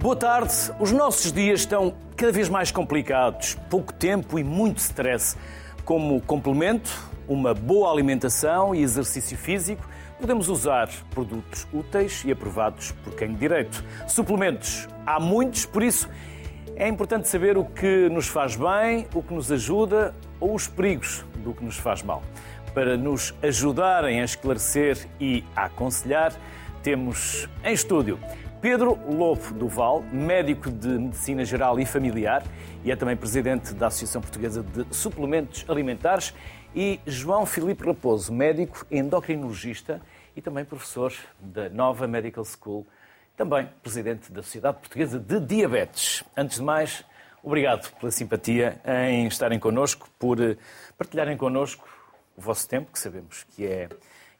Boa tarde. Os nossos dias estão cada vez mais complicados, pouco tempo e muito stress. Como complemento, uma boa alimentação e exercício físico, podemos usar produtos úteis e aprovados por quem de direito. Suplementos, há muitos, por isso é importante saber o que nos faz bem, o que nos ajuda ou os perigos do que nos faz mal. Para nos ajudarem a esclarecer e a aconselhar, temos em estúdio Pedro Lobo Duval, médico de Medicina Geral e Familiar e é também presidente da Associação Portuguesa de Suplementos Alimentares, e João Filipe Raposo, médico endocrinologista e também professor da Nova Medical School, também presidente da Sociedade Portuguesa de Diabetes. Antes de mais, obrigado pela simpatia em estarem connosco, por partilharem connosco o vosso tempo, que sabemos que é,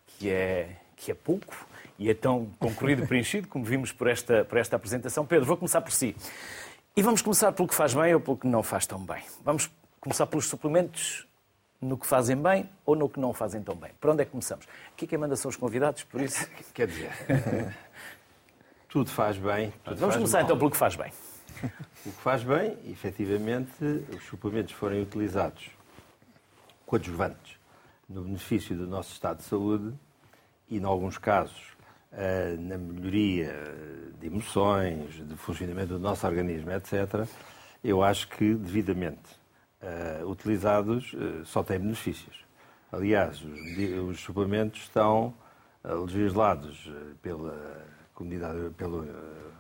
que é, que é pouco e é tão concorrido e preenchido, como vimos por esta, por esta apresentação. Pedro, vou começar por si. E vamos começar pelo que faz bem ou pelo que não faz tão bem. Vamos começar pelos suplementos no que fazem bem ou no que não fazem tão bem. Por onde é que começamos? Aqui quem manda são os convidados, por isso. Quer dizer, tudo faz bem. Tudo Vamos faz começar mal. então pelo que faz bem. O que faz bem, efetivamente, os suplementos forem utilizados coadjuvantes no benefício do nosso estado de saúde e, em alguns casos, na melhoria de emoções, de funcionamento do nosso organismo, etc., eu acho que, devidamente eh, utilizados, eh, só têm benefícios. Aliás, os, suplementos estão eh, legislados eh, pela comunidade, pela eh,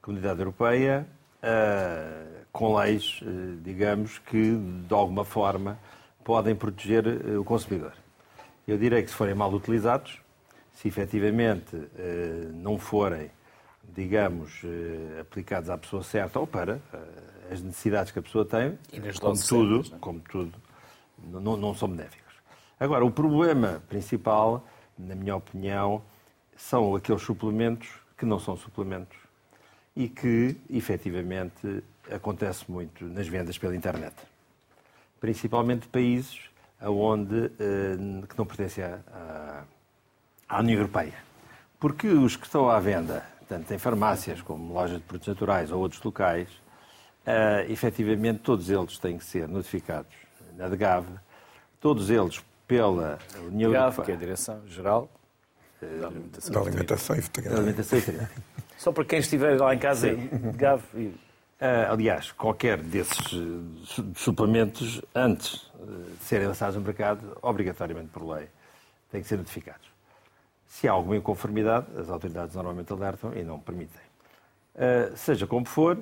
comunidade europeia eh, com leis, eh, digamos, que de alguma forma podem proteger eh, o consumidor. Eu direi que se forem mal utilizados, se efetivamente eh, não forem, digamos, eh, aplicados à pessoa certa ou para eh, as necessidades que a pessoa tem, nas como tudo, é? como tudo, não, não são benéficos. Agora, o problema principal, na minha opinião, são aqueles suplementos que não são suplementos e que, efetivamente, acontece muito nas vendas pela internet. Principalmente de países onde, eh, que não pertencem à, à- União Europeia. Porque os que estão à venda, tanto em farmácias como lojas de produtos naturais ou outros locais, eh, efetivamente todos eles têm que ser notificados na DGAV, todos eles pela União GAV, que é a Europeia. Direção-Geral da Alimentação. da alimentação e veterinária. Só para quem estiver lá em casa, GAV e Ah, aliás, qualquer desses su- suplementos, antes eh, de serem lançados no mercado, obrigatoriamente por lei, têm que ser notificados. Se há alguma inconformidade, as autoridades normalmente alertam e não permitem. Ah, seja como for,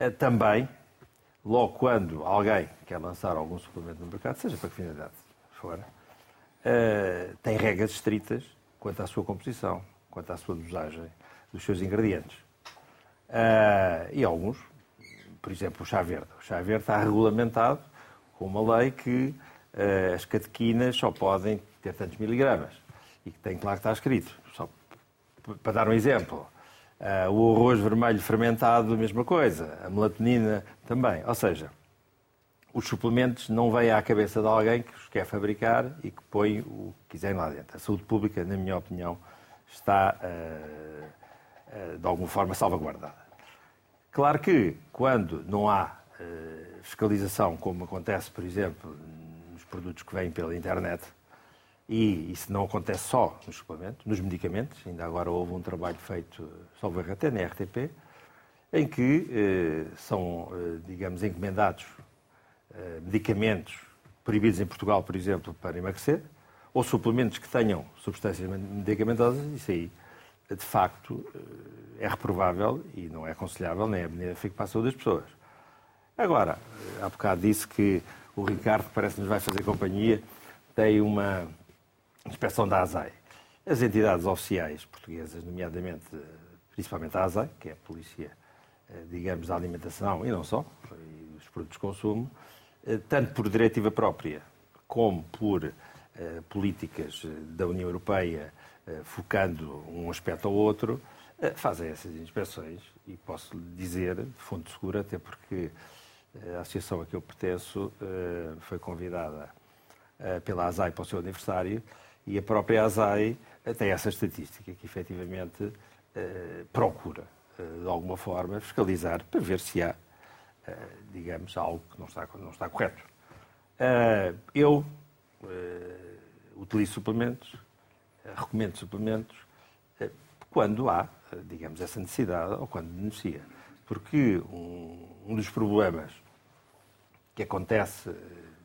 ah, também, logo quando alguém quer lançar algum suplemento no mercado, seja para que finalidade for, ah, tem regras estritas quanto à sua composição, quanto à sua dosagem dos seus ingredientes. E alguns, por exemplo, o chá verde. O chá verde está regulamentado com uma lei que as catequinas só podem ter tantos miligramas. E que tem lá que está escrito. Só para dar um exemplo, ah, o arroz vermelho fermentado, a mesma coisa. A melatonina também. Ou seja, os suplementos não vêm à cabeça de alguém que os quer fabricar e que põe o que quiserem lá dentro. A saúde pública, na minha opinião, está, ah, ah, de alguma forma, salvaguardada. Claro que, quando não há fiscalização, como acontece, por exemplo, nos produtos que vêm pela internet, e isso não acontece só nos suplementos, nos medicamentos, ainda agora houve um trabalho feito, salvo até na RTP, em que eh, são, eh, digamos, encomendados eh, medicamentos proibidos em Portugal, por exemplo, para emagrecer, ou suplementos que tenham substâncias medicamentosas, isso aí, de facto, eh, é reprovável e não é aconselhável nem é benéfico para a saúde das pessoas. Agora, há bocado disse que o Ricardo, que parece que nos vai fazer companhia, tem uma inspeção da ASAI. As entidades oficiais portuguesas, nomeadamente, principalmente a ASAI, que é a polícia, eh, digamos, da alimentação e não só, e dos produtos de consumo, eh, tanto por diretiva própria como por eh, políticas da União Europeia, focando um aspecto ou outro, fazem essas inspeções e posso dizer, de fonte segura, até porque a associação a que eu pertenço foi convidada pela ASAI para o seu aniversário e a própria ASAI eh, tem essa estatística que efetivamente eh, procura de alguma forma, fiscalizar para ver se há, digamos, algo que não está, não está correto. Eu utilizo suplementos, recomendo suplementos, quando há, digamos, essa necessidade ou quando denuncia. Porque um, um dos problemas que acontece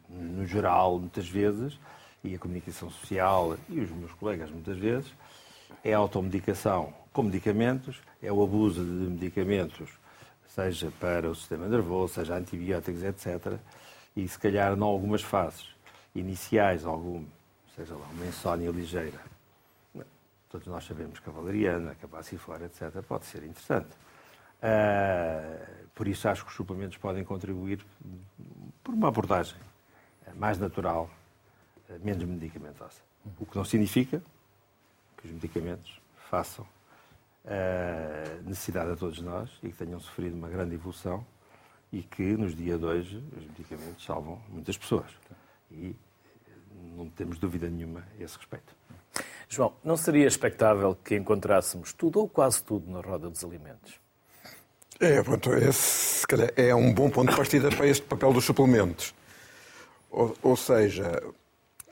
no geral, muitas vezes, e a comunicação social e os meus colegas, muitas vezes, é a automedicação com medicamentos, é o abuso de medicamentos, seja para o sistema nervoso, seja antibióticos, etc. E se calhar, em algumas fases iniciais, algum, seja lá, uma insónia ligeira, todos nós sabemos que a valeriana, que a passiflora, etc., pode ser interessante. Uh, por isso acho que os suplementos podem contribuir por uma abordagem mais natural, menos medicamentosa. O que não significa que os medicamentos façam uh, necessidade a todos nós e que tenham sofrido uma grande evolução e que nos dias de hoje os medicamentos salvam muitas pessoas. E não temos dúvida nenhuma a esse respeito. João, não seria expectável que encontrássemos tudo ou quase tudo na roda dos alimentos? É, pronto, esse é um bom ponto de partida para este papel dos suplementos. Ou, ou, seja,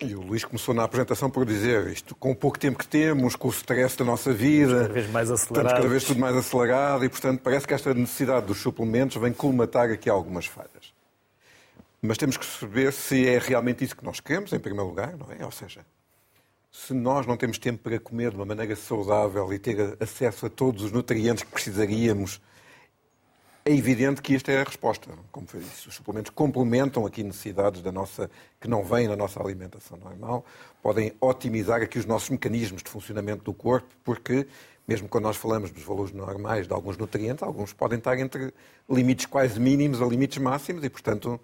e o Luís começou na apresentação por dizer isto, com o pouco tempo que temos, com o stress da nossa vida, cada vez mais estamos cada vez tudo mais acelerado e, portanto, parece que esta necessidade dos suplementos vem colmatar aqui algumas falhas. Mas temos que saber se é realmente isso que nós queremos, em primeiro lugar, não é? Ou seja, se nós não temos tempo para comer de uma maneira saudável e ter acesso a todos os nutrientes que precisaríamos, é evidente que esta é a resposta. Como foi disse, os suplementos complementam aqui necessidades da nossa, que não vêm na nossa alimentação normal, podem otimizar aqui os nossos mecanismos de funcionamento do corpo, porque mesmo quando nós falamos dos valores normais de alguns nutrientes, alguns podem estar entre limites quase mínimos a limites máximos e, portanto,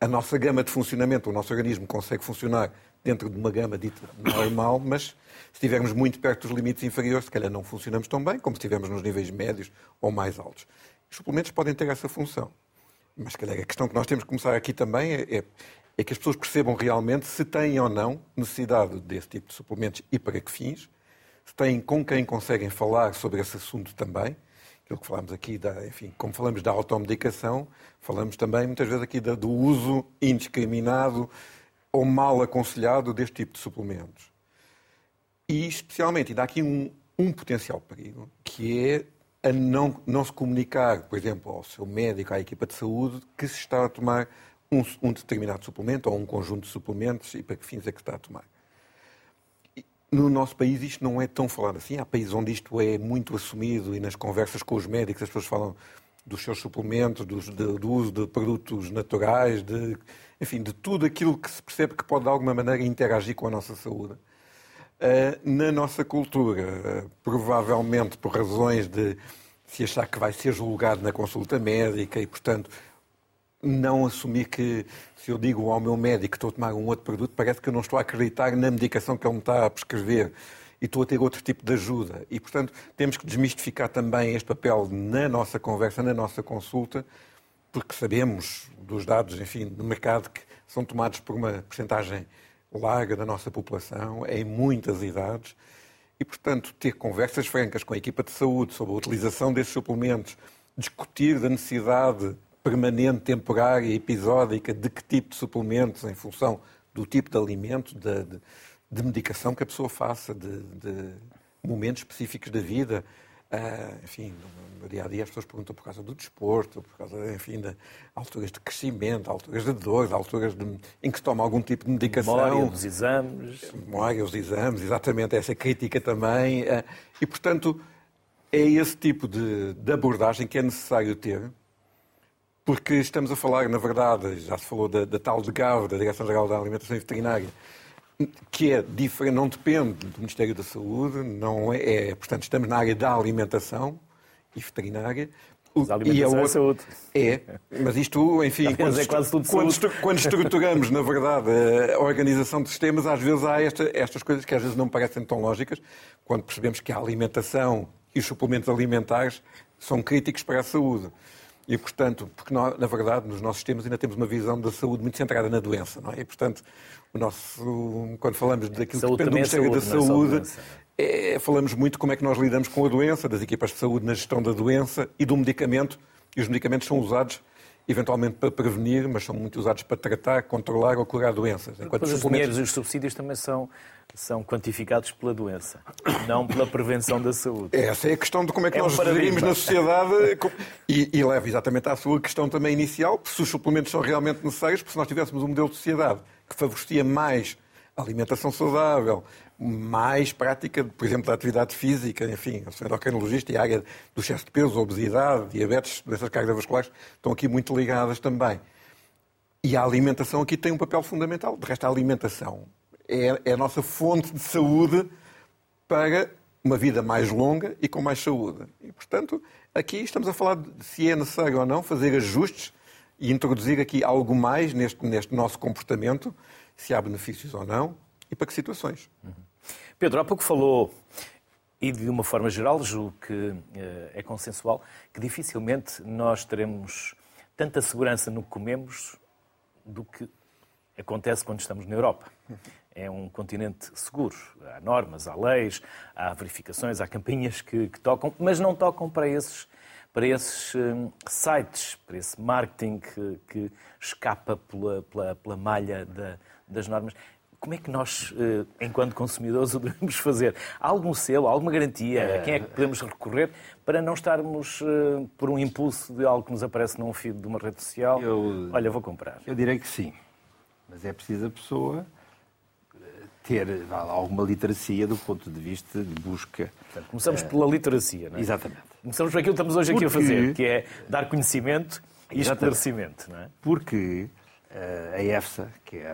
a nossa gama de funcionamento, o nosso organismo consegue funcionar dentro de uma gama dita normal, mas se estivermos muito perto dos limites inferiores, se calhar não funcionamos tão bem como se estivermos nos níveis médios ou mais altos. Os suplementos podem ter essa função. Mas, calhar, a questão que nós temos que começar aqui também é, é, é que as pessoas percebam realmente se têm ou não necessidade desse tipo de suplementos e para que fins, se têm com quem conseguem falar sobre esse assunto também, aquilo que aqui, da, enfim, como falamos da automedicação, falamos também muitas vezes aqui da, do uso indiscriminado ou mal aconselhado deste tipo de suplementos. E, especialmente, ainda há aqui um, um potencial perigo, que é a não, não se comunicar, por exemplo, ao seu médico, à equipa de saúde, que se está a tomar um, um determinado suplemento ou um conjunto de suplementos e para que fins é que está a tomar. No nosso país isto não é tão falado assim. Há países onde isto é muito assumido e nas conversas com os médicos as pessoas falam dos seus suplementos, do, do uso de produtos naturais, de enfim, de tudo aquilo que se percebe que pode de alguma maneira interagir com a nossa saúde. Uh, na nossa cultura, uh, provavelmente por razões de se achar que vai ser julgado na consulta médica e, portanto, não assumir que se eu digo ao meu médico que estou a tomar um outro produto, parece que eu não estou a acreditar na medicação que ele me está a prescrever e estou a ter outro tipo de ajuda. E, portanto, temos que desmistificar também este papel na nossa conversa, na nossa consulta, porque sabemos dos dados, enfim, do mercado que são tomados por uma percentagem larga da nossa população, em muitas idades, e, portanto, ter conversas francas com a equipa de saúde sobre a utilização desses suplementos, discutir da necessidade permanente, temporária, episódica de que tipo de suplementos, em função do tipo de alimento, de, de, de medicação que a pessoa faça, de, de momentos específicos da vida. Uh, enfim, no dia a dia as pessoas perguntam por causa do desporto, por causa, enfim, de alturas de crescimento, alturas de dor, alturas de, em que se toma algum tipo de medicação. Memória dos exames. Memória dos exames, exatamente, essa crítica também. Uh, e, portanto, é esse tipo de, de abordagem que é necessário ter, porque estamos a falar, na verdade, já se falou da, da tal de GAV, da Direção-Geral da Alimentação e Veterinária, que é diferente, não depende do Ministério da Saúde, não é, é, portanto, estamos na área da alimentação e veterinária. Mas a alimentação e a é outra, é saúde. É, mas isto, enfim, quando, é quase tudo quando, quando, estruturamos, na verdade, a organização de sistemas, às vezes há esta, estas coisas que às vezes não parecem tão lógicas, quando percebemos que a alimentação e os suplementos alimentares são críticos para a saúde. E, portanto, porque nós, na verdade, nos nossos sistemas ainda temos uma visão da saúde muito centrada na doença, não é? E, portanto, o nosso, quando falamos daquilo saúde que depende do Ministério da saúde, Saúde, é, falamos muito como é que nós lidamos com a doença, das equipas de saúde na gestão da doença e do medicamento. E os medicamentos são usados eventualmente para prevenir, mas são muito usados para tratar, controlar ou curar doenças. Enquanto os suplementos... dinheiros e os subsídios também são, são quantificados pela doença, não pela prevenção da saúde. Essa é a questão de como é que é nós um gerimos na sociedade e, e, leva exatamente à sua questão também inicial, se os suplementos são realmente necessários, porque se nós tivéssemos um modelo de sociedade que favorecia mais alimentação saudável, mais prática, por exemplo, da atividade física, enfim, eu sou endocrinologista e a área do excesso de peso, obesidade, diabetes, doenças cardiovasculares, estão aqui muito ligadas também. E a alimentação aqui tem um papel fundamental. De resto, a alimentação é, é a nossa fonte de saúde para uma vida mais longa e com mais saúde. E, portanto, aqui estamos a falar de se é necessário ou não fazer ajustes e introduzir aqui algo mais neste, neste nosso comportamento, se há benefícios ou não e para que situações. Uhum. Pedro, há pouco falou, e de uma forma geral, julgo que eh, é consensual, que dificilmente nós teremos tanta segurança no que comemos do que acontece quando estamos na Europa. É um continente seguro. Há normas, há leis, há verificações, há campinhas que, que tocam, mas não tocam para esses, para esses um, sites, para esse marketing que, que escapa pela, pela, pela malha da, das normas. Como é que nós, eh, enquanto consumidores, o devemos fazer? Há algum selo, alguma garantia? A quem é que podemos recorrer para não estarmos eh, por um impulso de algo que nos aparece num feed de uma rede social? Eu, Olha, vou comprar. Eu direi que sim. Mas é preciso a pessoa ter alguma literacia do ponto de vista de busca. Portanto, começamos pela literacia, não é? Exatamente. Começamos por aquilo que estamos hoje Porque... aqui a fazer, que é dar conhecimento e Exatamente. esclarecimento, não é? Porque a EFSA, que é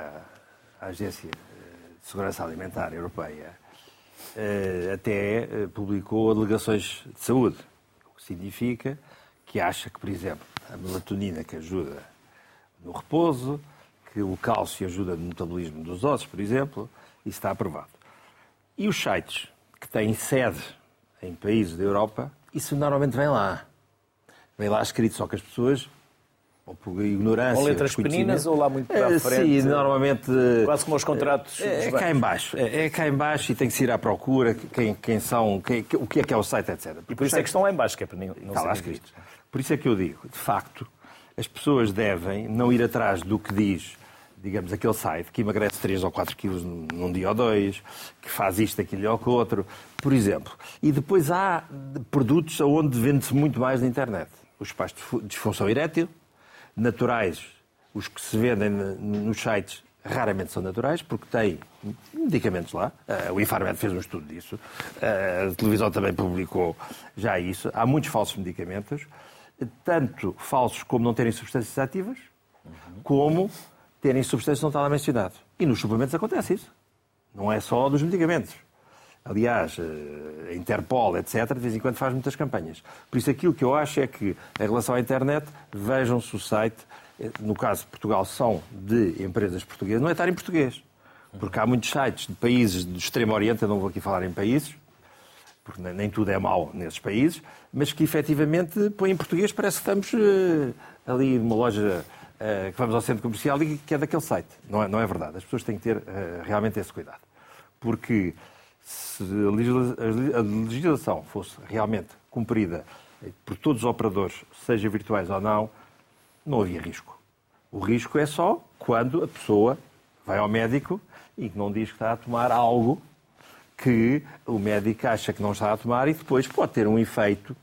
a Agência de Segurança Alimentar Europeia eh, até eh, publicou alegações de saúde, o que significa que acha que, por exemplo, a melatonina que ajuda no repouso, que o cálcio ajuda no metabolismo dos ossos, por exemplo, isso está aprovado. E os sites que têm sede em países da Europa, isso normalmente vem lá. Vem lá escrito, só que as pessoas ou por ignorância. Ou letras pequeninas ou lá muito para a eh, frente? Sim, normalmente. Quase como os contratos. É, é cá em baixo. É, é, cá em baixo e tem que se ir à procura quem, quem são, quem, o que é que é o site, etc. Porque e por isso é que estão lá em baixo, que é para não, não lá escrito. Por isso é que eu digo, de facto, as pessoas devem não ir atrás do que diz, digamos, aquele site que emagrece 3 ou 4 quilos num dia ou dois, que faz isto, aquilo ou outro, por exemplo. E depois há produtos onde vende-se muito mais na internet. Os pais de disfunção erétil, naturais, os que se vendem nos sites raramente são naturais, porque têm medicamentos lá. Eh, o Infarmed fez um estudo disso. Eh, a televisão também publicou já isso. Há muitos falsos medicamentos, tanto falsos como não terem substâncias ativas, como terem substâncias não está lá mencionado. E nos suplementos acontece isso. Não é só dos medicamentos. Aliás, eh, a Interpol, etc., de vez em quando faz muitas campanhas. Por isso, aquilo que eu acho é que, em relação à internet, vejam-se o site. Eh, no caso de Portugal, são de empresas portuguesas. Não é estar em português. Porque há muitos sites de países do Extremo Oriente, eu não vou aqui falar em países, porque nem tudo é mau nesses países, mas que efetivamente põem em português, parece que estamos uh, ali numa loja uh, que vamos ao centro comercial e que é daquele site. Não é, não é verdade. As pessoas têm que ter uh, realmente esse cuidado. Porque se a legislação fosse realmente cumprida por todos os operadores, seja virtuais ou não, não havia risco. O risco é só quando a pessoa vai ao médico e não diz que está a tomar algo que o médico acha que não está a tomar e depois pode ter um efeito.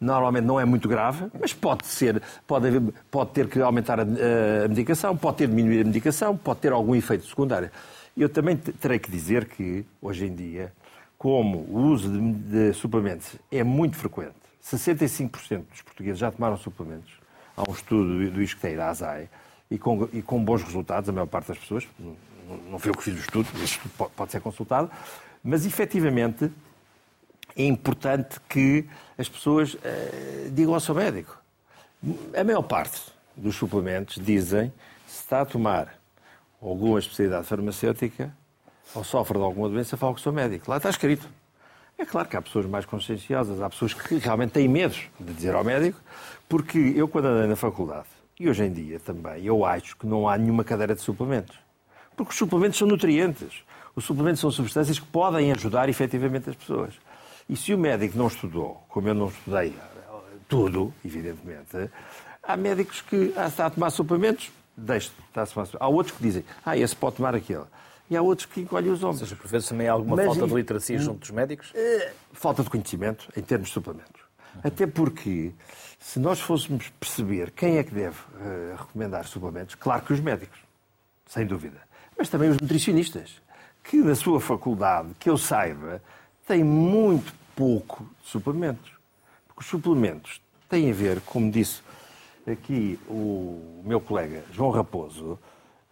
Normalmente não é muito grave, mas pode ser, pode, haver, pode ter que aumentar a, a medicação, pode ter de diminuir a medicação, pode ter algum efeito secundário. Eu também terei que dizer que, hoje em dia, como o uso de, de suplementos é muito frequente, 65% dos portugueses já tomaram suplementos. Há um estudo do ISCTEI, da e com, e com bons resultados, a maior parte das pessoas, não, não foi eu que fiz o estudo, este estudo pode, pode ser consultado, mas efetivamente é importante que as pessoas uh, digam ao seu médico. A maior parte dos suplementos dizem se está a tomar alguma especialidade farmacêutica ou sofre de alguma doença, fala com o seu médico. Lá está escrito. É claro que há pessoas mais conscienciosas, há pessoas que realmente têm medo de dizer ao médico, porque eu, quando andei na faculdade, e hoje em dia também, eu acho que não há nenhuma cadeira de suplementos. Porque os suplementos são nutrientes. Os suplementos são substâncias que podem ajudar efetivamente as pessoas. E se o médico não estudou, como eu não estudei tudo, evidentemente, há médicos que ah, está a tomar suplementos, deixe está a tomar suplementos. Há outros que dizem, ah, esse pode tomar aquele. E há outros que encolhem os ombros. Ou seja, por vezes também há alguma Mas, falta de literacia junto dos médicos? Eh, falta de conhecimento em termos de suplementos. Até porque, se nós fôssemos perceber quem é que deve uh, recomendar suplementos, claro que os médicos, sem dúvida, mas também os nutricionistas, que na sua faculdade, que eu saiba, têm muito pouco de suplementos. Porque os suplementos têm a ver, como disse aqui o meu colega João Raposo,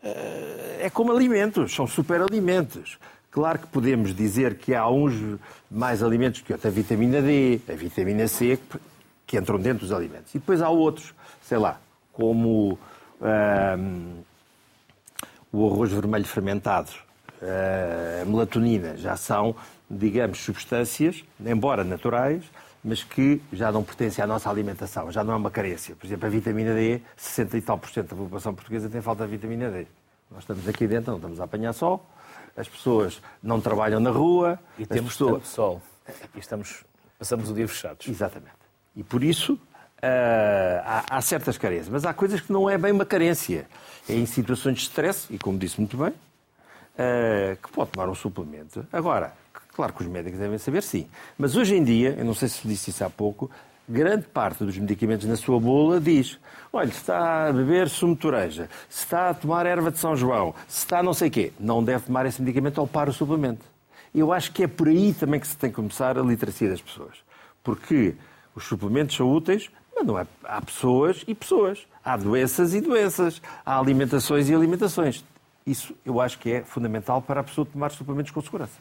eh, é como alimentos, são superalimentos. Claro que podemos dizer que há uns mais alimentos que outros, a vitamina D, a vitamina C, que entram dentro dos alimentos. E depois há outros, sei lá, como ehm, o arroz vermelho fermentado, a melatonina, já são, digamos, substâncias, embora naturais, mas que já não pertencem à nossa alimentação, já não é uma carência. Por exemplo, a vitamina D, 60 e tal por cento da população portuguesa tem falta de vitamina D. Nós estamos aqui dentro, não estamos a apanhar sol, as pessoas não trabalham na rua. E temos pessoas... tanto sol. E estamos, passamos o dia fechados. Exatamente. E por isso uh, há, há, certas carências. Mas há coisas que não é bem uma carência. É em situações de stress, e como disse muito bem, uh, que pode tomar um suplemento. Agora, Claro que os médicos devem saber, sim. Mas hoje em dia, eu não sei se disse isso há pouco, grande parte dos medicamentos na sua bula diz: olha, se está a beber sumo de toreja, se está a tomar erva de São João, se está não sei quê, não deve tomar esse medicamento ou para o suplemento. Eu acho que é por aí também que se tem que começar a literacia das pessoas. Porque os suplementos são úteis, mas não é. Há pessoas e pessoas. Há doenças e doenças. Há alimentações e alimentações. Isso eu acho que é fundamental para a pessoa tomar suplementos com segurança.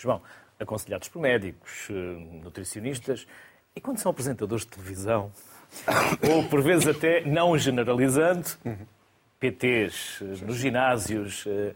João, aconselhados por médicos, eh, nutricionistas, e quando são apresentadores de televisão, ou por vezes até, não generalizando, PTs eh, nos ginásios, eh,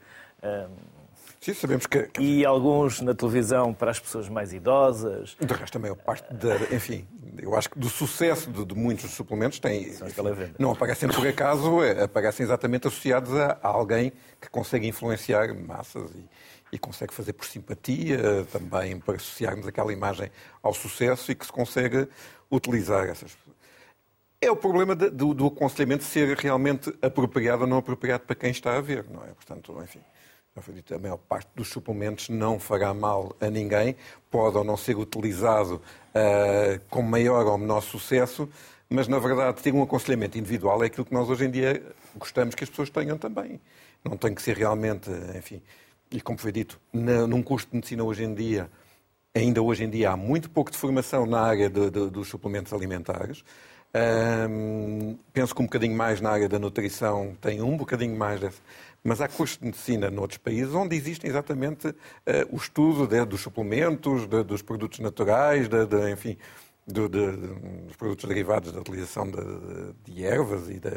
Sim, sabemos que, E alguns na televisão para as pessoas mais idosas. De resto, a parte da. Enfim, eu acho que do sucesso de, de muitos suplementos tem. Enfim, não aparecem por acaso, aparecem exatamente associados a, a alguém que consegue influenciar massas e, e consegue fazer por simpatia, também para associarmos aquela imagem ao sucesso e que se consegue utilizar essas é o problema de, do, do, aconselhamento ser realmente apropriado ou não apropriado para quem está a ver, não é? Portanto, enfim, a maior parte dos suplementos não fará mal a ninguém, pode ou não ser utilizado uh, com maior ou menor sucesso, mas na verdade ter um aconselhamento individual é aquilo que nós hoje em dia gostamos que as pessoas tenham também. Não tem que ser realmente, enfim, e como foi dito, na, num curso de medicina hoje em dia, ainda hoje em dia há muito pouco de formação na área de, de, dos suplementos alimentares. Um, penso que um bocadinho mais na área da nutrição tem um bocadinho mais desse, mas há cursos de medicina noutros países onde existem exatamente uh, o estudo de, dos suplementos, de, dos produtos naturais, de, enfim, do, dos produtos derivados da utilização de, ervas e de,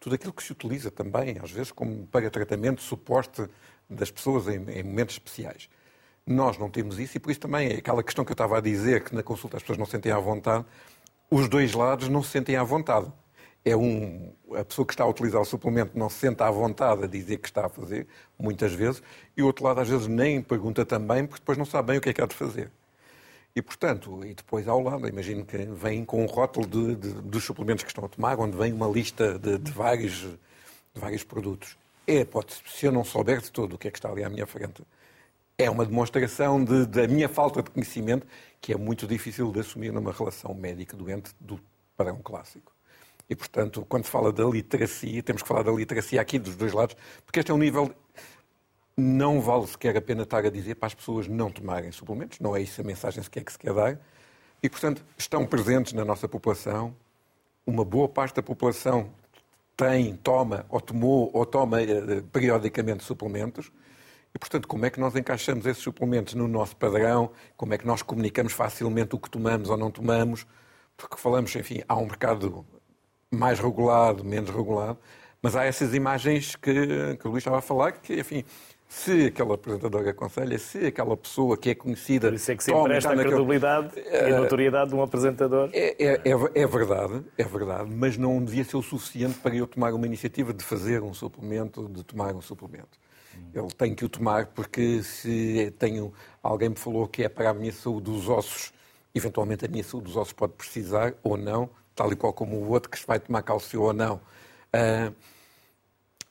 tudo aquilo que se utiliza também, às vezes, como para tratamento, suporte das pessoas em, em, momentos especiais. Nós não temos isso e por isso também é aquela questão que eu estava a dizer, que na consulta as pessoas não sentem à vontade, os dois lados não se sentem à vontade. É um, a pessoa que está a utilizar o suplemento não se sente à vontade a dizer que está a fazer, muitas vezes, e o outro lado às vezes nem pergunta também, porque depois não sabe bem o que é que há de fazer. E, portanto, e depois ao lado, imagino que vem com um rótulo de, de, dos suplementos que estão a tomar, onde vem uma lista de, de vários, de vários produtos é, pode, se eu não souber de todo o que é que está ali à minha frente, é uma demonstração de, da minha falta de conhecimento, que é muito difícil de assumir numa relação médico-doente do padrão clássico. E, portanto, quando se fala da literacia, temos que falar da literacia aqui dos dois lados, porque este é um nível. Não vale sequer a pena estar a dizer para as pessoas não tomarem suplementos, não é isso a mensagem sequer que se quer dar. E, portanto, estão presentes na nossa população. Uma boa parte da população tem, toma ou tomou ou toma eh, periodicamente suplementos. E, portanto, como é que nós encaixamos esses suplementos no nosso padrão? Como é que nós comunicamos facilmente o que tomamos ou não tomamos? Porque falamos, enfim, há um mercado mais regulado, menos regulado, mas há essas imagens que, que o Luís estava a falar, que, enfim, se aquele apresentador aconselha, se aquela pessoa que é conhecida. Por isso é que se empresta a credibilidade e a notoriedade de um apresentador. É, é, é, é, verdade, é verdade, mas não devia ser o suficiente para eu tomar uma iniciativa de fazer um suplemento, de tomar um suplemento. Eu tenho que o tomar porque se tenho, alguém me falou que é para a minha saúde dos ossos, eventualmente a minha saúde dos ossos pode precisar ou não, tal e qual como o outro que se vai tomar cálcio ou não. Uh,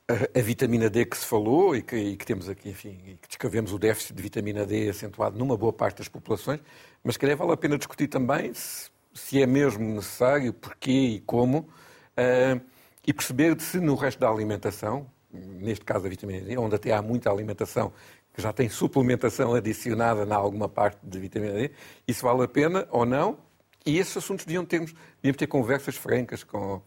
a, a, vitamina D que se falou e que, e que, temos aqui, enfim, e que descrevemos o déficit de vitamina D acentuado numa boa parte das populações, mas que vale a pena discutir também se, se é mesmo necessário, porquê e como, uh, e perceber se no resto da alimentação, neste caso a vitamina D, onde até há muita alimentação que já tem suplementação adicionada na alguma parte de vitamina D, isso vale a pena ou não? E esses assuntos deviam, termos, deviam ter conversas francas com.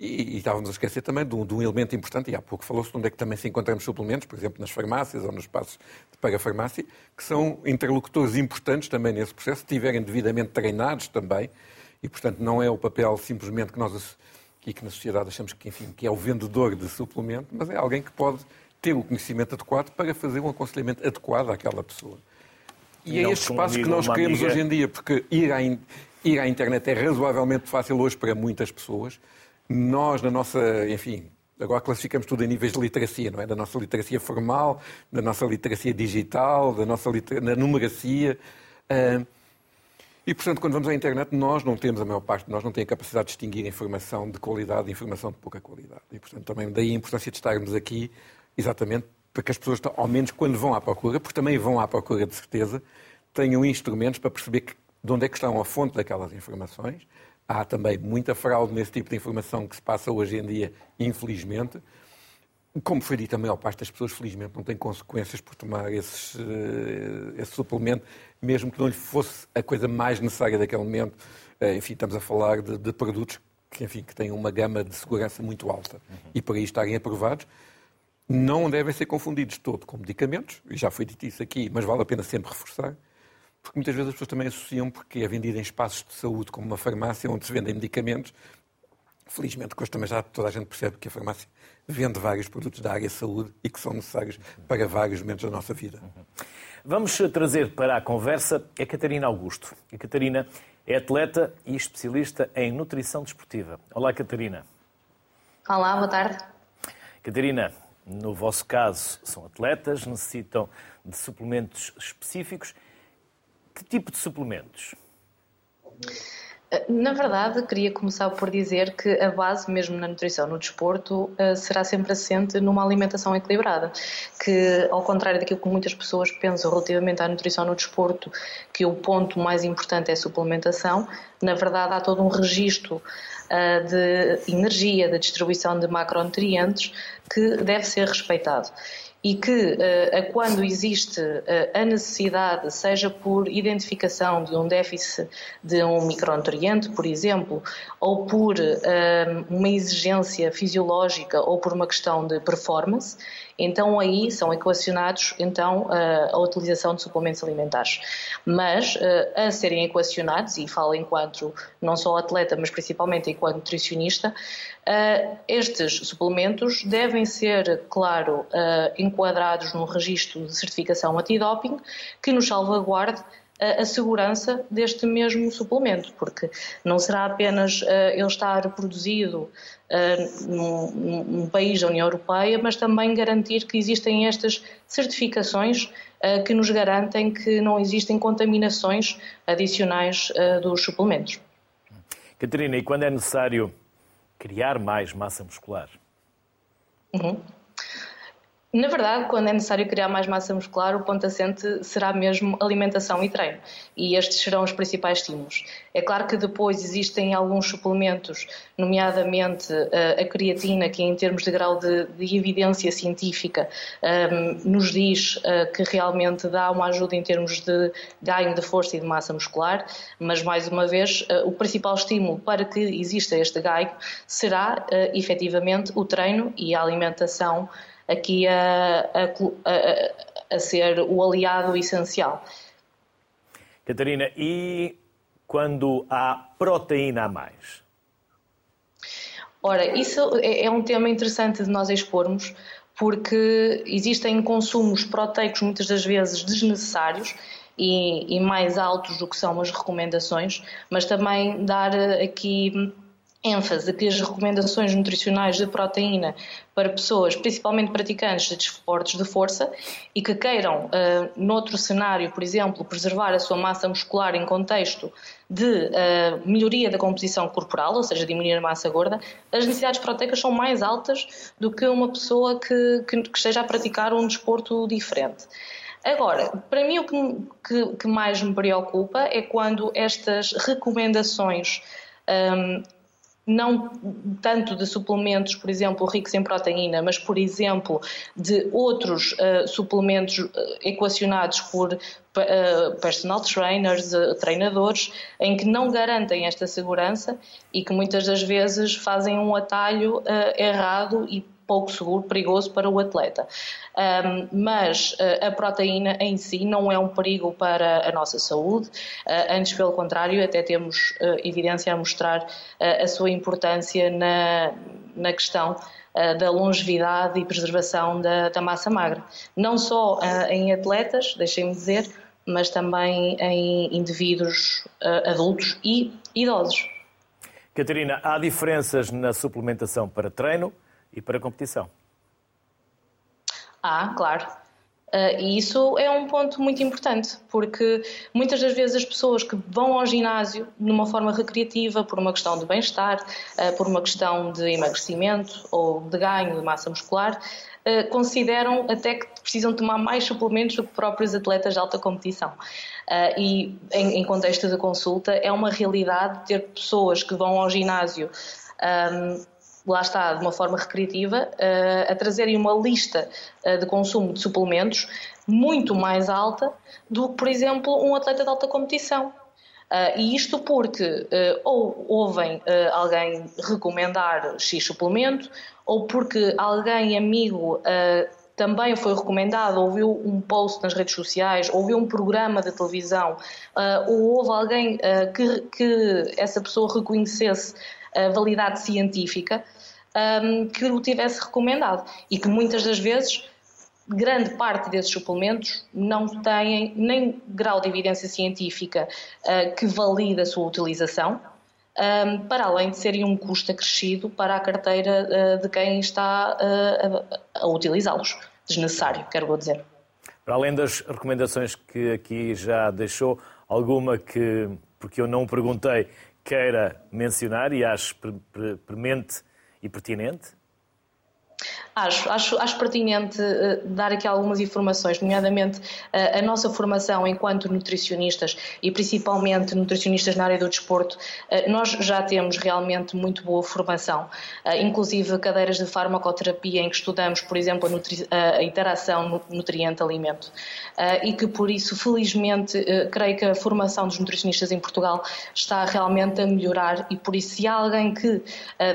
E, e estávamos a esquecer também de um, de um, elemento importante, e há pouco falou-se de onde é que também se encontramos suplementos, por exemplo, nas farmácias ou nos espaços de parafarmácia, que são interlocutores importantes também nesse processo, se estiverem devidamente treinados também, e portanto não é o papel simplesmente que nós e que na sociedade achamos que, enfim, que é o vendedor de suplemento, mas é alguém que pode ter o conhecimento adequado para fazer um aconselhamento adequado àquela pessoa. E, e é este espaço que nós queremos amiga... hoje em dia, porque ir à, in... ir à internet é razoavelmente fácil hoje para muitas pessoas. Nós, na nossa, enfim, agora classificamos tudo em níveis de literacia, não é? Da nossa literacia formal, da nossa literacia digital, da nossa liter... da numeracia. Uh, e, portanto, quando vamos à internet, nós não temos, a maior parte de nós não tem a capacidade de distinguir informação de qualidade e informação de pouca qualidade. E, portanto, também daí a importância de estarmos aqui, exatamente para que as pessoas, ao menos quando vão à procura, porque também vão à procura de certeza, tenham instrumentos para perceber que, de onde é que estão a fonte daquelas informações. Há também muita fraude nesse tipo de informação que se passa hoje em dia, infelizmente. Como foi dito, a maior parte das pessoas, felizmente, não tem consequências por tomar esses, eh, esse suplemento, mesmo que não lhe fosse a coisa mais necessária daquele momento. Eh, enfim, estamos a falar de, de produtos que, enfim, que têm uma gama de segurança muito alta uhum. e para aí estarem aprovados, não devem ser confundidos todo com medicamentos, e já foi dito isso aqui, mas vale a pena sempre reforçar, porque muitas vezes as pessoas também associam porque é vendido em espaços de saúde, como uma farmácia onde se vendem medicamentos. Felizmente, hoje também já toda a gente percebe que a farmácia vende vários produtos da área de saúde e que são necessários para vários momentos da nossa vida. Vamos trazer para a conversa a Catarina Augusto. A Catarina é atleta e especialista em nutrição desportiva. Olá, Catarina. Olá, boa tarde. Catarina, no vosso caso, são atletas, necessitam de suplementos específicos. Que tipo de suplementos? Na verdade, queria começar por dizer que a base, mesmo na nutrição, no desporto, eh, será sempre assente numa alimentação equilibrada. Que, ao contrário daquilo que muitas pessoas pensam relativamente à nutrição no desporto, que o ponto mais importante é a suplementação, na verdade há todo um registro eh, de energia, de distribuição de macronutrientes que deve ser respeitado e que uh, quando existe uh, a necessidade, seja por identificação de um déficit de um micronutriente, por exemplo, ou por uh, uma exigência fisiológica ou por uma questão de performance, então aí são equacionados então a utilização de suplementos alimentares. Mas a serem equacionados, e falo enquanto não só atleta, mas principalmente enquanto nutricionista, estes suplementos devem ser, claro, enquadrados num registro de certificação antidoping que nos salvaguarde a segurança deste mesmo suplemento, porque não será apenas uh, ele estar produzido uh, num, num, país da União Europeia, mas também garantir que existem estas certificações uh, que nos garantem que não existem contaminações adicionais dos suplementos. Catarina, e quando é necessário criar mais massa muscular? Uhum. Na verdade, quando é necessário criar mais massa muscular, o ponto assente será mesmo alimentação e treino. E estes serão os principais estímulos. É claro que depois existem alguns suplementos, nomeadamente eh, a creatina, que em termos de grau de, de evidência científica um, ehm, nos diz uh, que realmente dá uma ajuda em termos de ganho de força e de massa muscular, mas mais uma vez, uh, o principal estímulo para que exista este ganho será uh, efetivamente o treino e a alimentação aqui a, a, a, ser o aliado essencial. Catarina, e quando há proteína a mais? Ora, isso é, é um tema interessante de nós expormos, porque existem consumos proteicos muitas das vezes desnecessários e, e, mais altos do que são as recomendações, mas também dar aqui ênfase que as recomendações nutricionais de proteína para pessoas, principalmente praticantes de desportos de força e que queiram, uh, noutro cenário, por exemplo, preservar a sua massa muscular em contexto de uh, melhoria da composição corporal, ou seja, diminuir a massa gorda, as necessidades proteicas são mais altas do que uma pessoa que, que, que esteja a praticar um desporto diferente. Agora, para mim o que, que, que mais me preocupa é quando estas recomendações um, não tanto de suplementos, por exemplo, ricos em proteína, mas, por exemplo, de outros uh, suplementos uh, equacionados por uh, personal trainers, treinadores, em que não garantem esta segurança e que muitas das vezes fazem um atalho errado e pouco seguro, perigoso para o atleta. Um, mas uh, a proteína em si não é um perigo para a nossa saúde, uh, antes pelo contrário, até temos uh, evidência a mostrar a sua importância na, na questão da longevidade e preservação da, da massa magra. Não só em atletas, deixem-me dizer, mas também em indivíduos adultos e idosos. Catarina, há diferenças na suplementação para treino e para a competição. Ah, claro. Uh, e isso é um ponto muito importante, porque muitas das vezes as pessoas que vão ao ginásio de uma forma recreativa, por uma questão de bem-estar, uh, por uma questão de emagrecimento ou de ganho de massa muscular, uh, consideram até que precisam tomar mais suplementos do que próprios atletas de alta competição. e em, em, contexto de consulta, é uma realidade ter pessoas que vão ao ginásio. Um, lá está, de uma forma recreativa, eh, a trazerem uma lista eh, de consumo de suplementos muito mais alta do que, por exemplo, um atleta de alta competição. Uh, e isto porque uh, ou ouvem uh, alguém recomendar X suplemento, ou porque alguém amigo também foi recomendado, ouviu um post nas redes sociais, ouviu um programa de televisão, ou houve alguém que, que essa pessoa reconhecesse validade científica um, que o tivesse recomendado e que muitas das vezes grande parte desses suplementos não têm nem grau de evidência científica uh, que valide a sua utilização, um, para além de serem um custo acrescido para a carteira uh, de quem está uh, a, a utilizá-los. Desnecessário, quero dizer. Para além das recomendações que aqui já deixou, alguma que, porque eu não perguntei, queira mencionar e acho premente e pertinente? Acho, acho, acho pertinente uh, dar aqui algumas informações, nomeadamente uh, a nossa formação enquanto nutricionistas e principalmente nutricionistas na área do desporto, uh, nós já temos realmente muito boa formação, inclusive cadeiras de farmacoterapia em que estudamos, por exemplo, a, a interação nutriente-alimento e que por isso, felizmente, creio que a formação dos nutricionistas em Portugal está realmente a melhorar e por isso, se há alguém que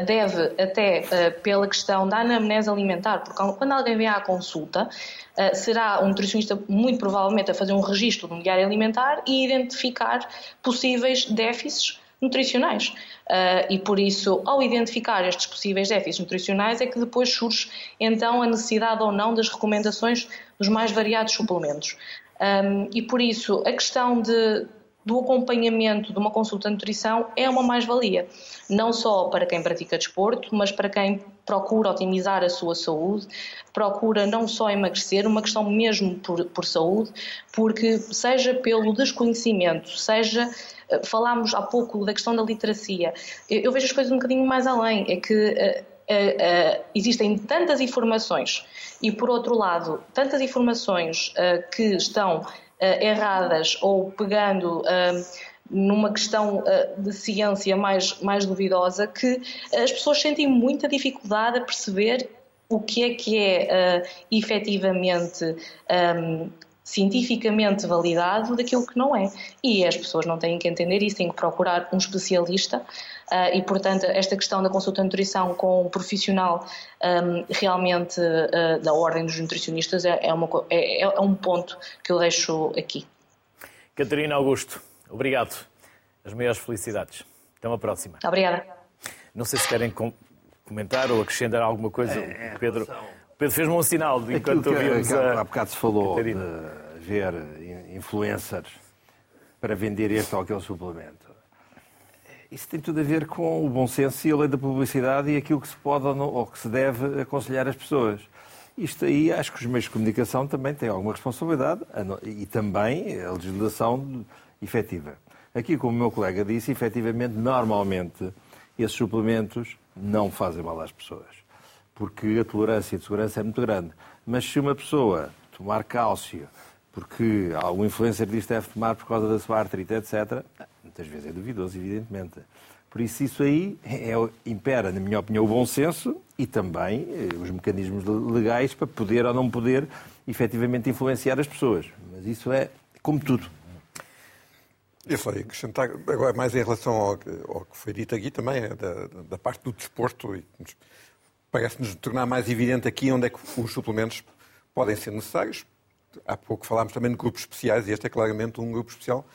deve, até pela questão da anamnese alimentar, alimentar, porque quando alguém vem à consulta, eh, será um nutricionista muito provavelmente a fazer um registro do diário alimentar e identificar possíveis déficits nutricionais. Uh, e por isso, ao identificar estes possíveis déficits nutricionais, é que depois surge então a necessidade ou não das recomendações dos mais variados suplementos. Um, e por isso, a questão de, do acompanhamento de uma consulta de nutrição é uma mais-valia, não só para quem pratica desporto, mas para quem procura otimizar a sua saúde, procura não só emagrecer, uma questão mesmo por, por saúde, porque seja pelo desconhecimento, seja eh, falámos há pouco da questão da literacia, eu vejo as coisas um bocadinho mais além, é que uh, uh, uh, existem tantas informações e, por outro lado, tantas informações que estão erradas ou pegando numa questão de ciência mais, mais duvidosa que as pessoas sentem muita dificuldade a perceber o que é que é uh, efetivamente um, cientificamente validado daquilo que não é. E as pessoas não têm que entender isso, têm que procurar um especialista uh, e, portanto, esta questão da consulta de nutrição com um profissional um, realmente uh, da ordem dos nutricionistas é, é, uma, é, é um ponto que eu deixo aqui. Catarina Augusto, obrigado. As maiores felicidades. Até uma próxima. Obrigada. Não sei se querem comentar ou acrescentar alguma coisa, é, Pedro. Pedro fez-me um sinal enquanto ouvimos a... Há bocado se falou Catarina. de ver influencers para vender este ou aquele suplemento. Isso tem tudo a ver com o bom senso e a lei da publicidade e aquilo que se pode ou, não, ou que se deve aconselhar as pessoas. Isto aí, acho que os meios de comunicação também têm alguma responsabilidade e também a legislação efetiva. Aqui, como o meu colega disse, efetivamente, normalmente, esses suplementos não fazem mal às pessoas, porque a tolerância de segurança é muito grande. Mas se uma pessoa tomar cálcio, porque algum influencer diz que deve tomar por causa da sua artrite, etc., muitas vezes é duvidoso, evidentemente. Por isso, isso aí é, impera, na minha opinião, o bom senso e também eh, os mecanismos legais para poder ou não poder efetivamente influenciar as pessoas. Mas isso é como tudo. Eu só ia acrescentar, agora mais em relação ao, ao que foi dito aqui também, é da, da parte do desporto, e parece-nos tornar mais evidente aqui onde é que os suplementos podem ser necessários. Há pouco falámos também de grupos especiais, e este é claramente um grupo especial,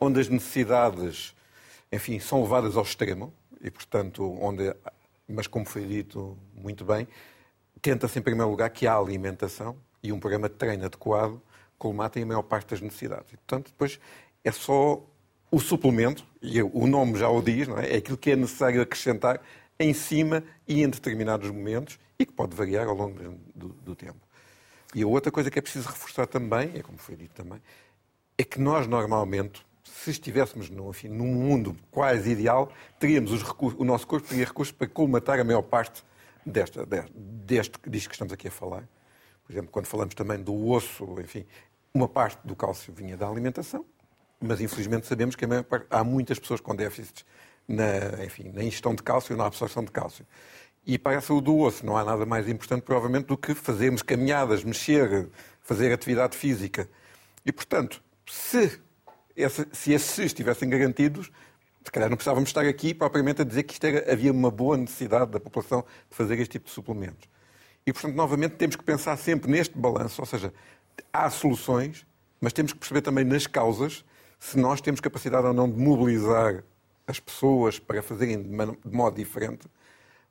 onde as necessidades, enfim, são levadas ao extremo e, portanto, onde, mas como foi dito muito bem, tenta-se em primeiro lugar que a alimentação e um programa de treino adequado colmatem a maior parte das necessidades. E, portanto, depois é só o suplemento, e o nome já o diz, não é? é aquilo que é necessário acrescentar em cima e em determinados momentos e que pode variar ao longo do, do tempo. E a outra coisa que é preciso reforçar também, é como foi dito também, é que nós normalmente se estivéssemos no, enfim, num mundo quase ideal, teríamos os recursos, o nosso corpo teria recursos para colmatar a maior parte desta, deste, disto que estamos aqui a falar. Por exemplo, quando falamos também do osso, enfim, uma parte do cálcio vinha da alimentação, mas infelizmente sabemos que parte, há muitas pessoas com déficits na, enfim, na ingestão de cálcio na absorção de cálcio. E para a saúde do osso não há nada mais importante, provavelmente, do que fazermos caminhadas, mexer, fazer atividade física. E, portanto, se se esses estivessem garantidos, se calhar não precisávamos estar aqui propriamente a dizer que era, havia uma boa necessidade da população de fazer este tipo de suplementos. E, portanto, novamente, temos que pensar sempre neste balanço, ou seja, há soluções, mas temos que perceber também nas causas se nós temos capacidade ou não de mobilizar as pessoas para fazerem de modo diferente,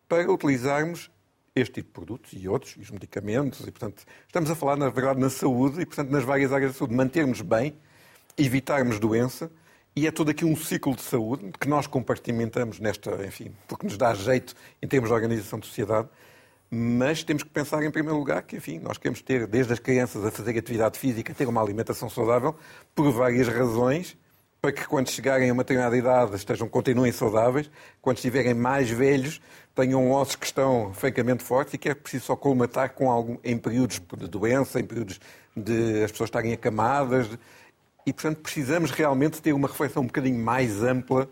para utilizarmos este tipo de produtos e outros, e os medicamentos, e, portanto, estamos a falar, na verdade, na saúde e, portanto, nas várias áreas da saúde, mantermos bem evitarmos doença e é todo aqui um ciclo de saúde que nós compartimentamos nesta, enfim, porque nos dá jeito em termos de organização de sociedade, mas temos que pensar em primeiro lugar que, enfim, nós queremos ter desde as crianças a fazer atividade física, ter uma alimentação saudável, por várias razões, para que quando chegarem a uma determinada idade estejam, continuem saudáveis, quando estiverem mais velhos tenham ossos que estão francamente fortes e que é preciso só colmatar com algum, em períodos de doença, em períodos de as pessoas estarem acamadas, e, portanto, precisamos realmente ter uma reflexão um bocadinho mais ampla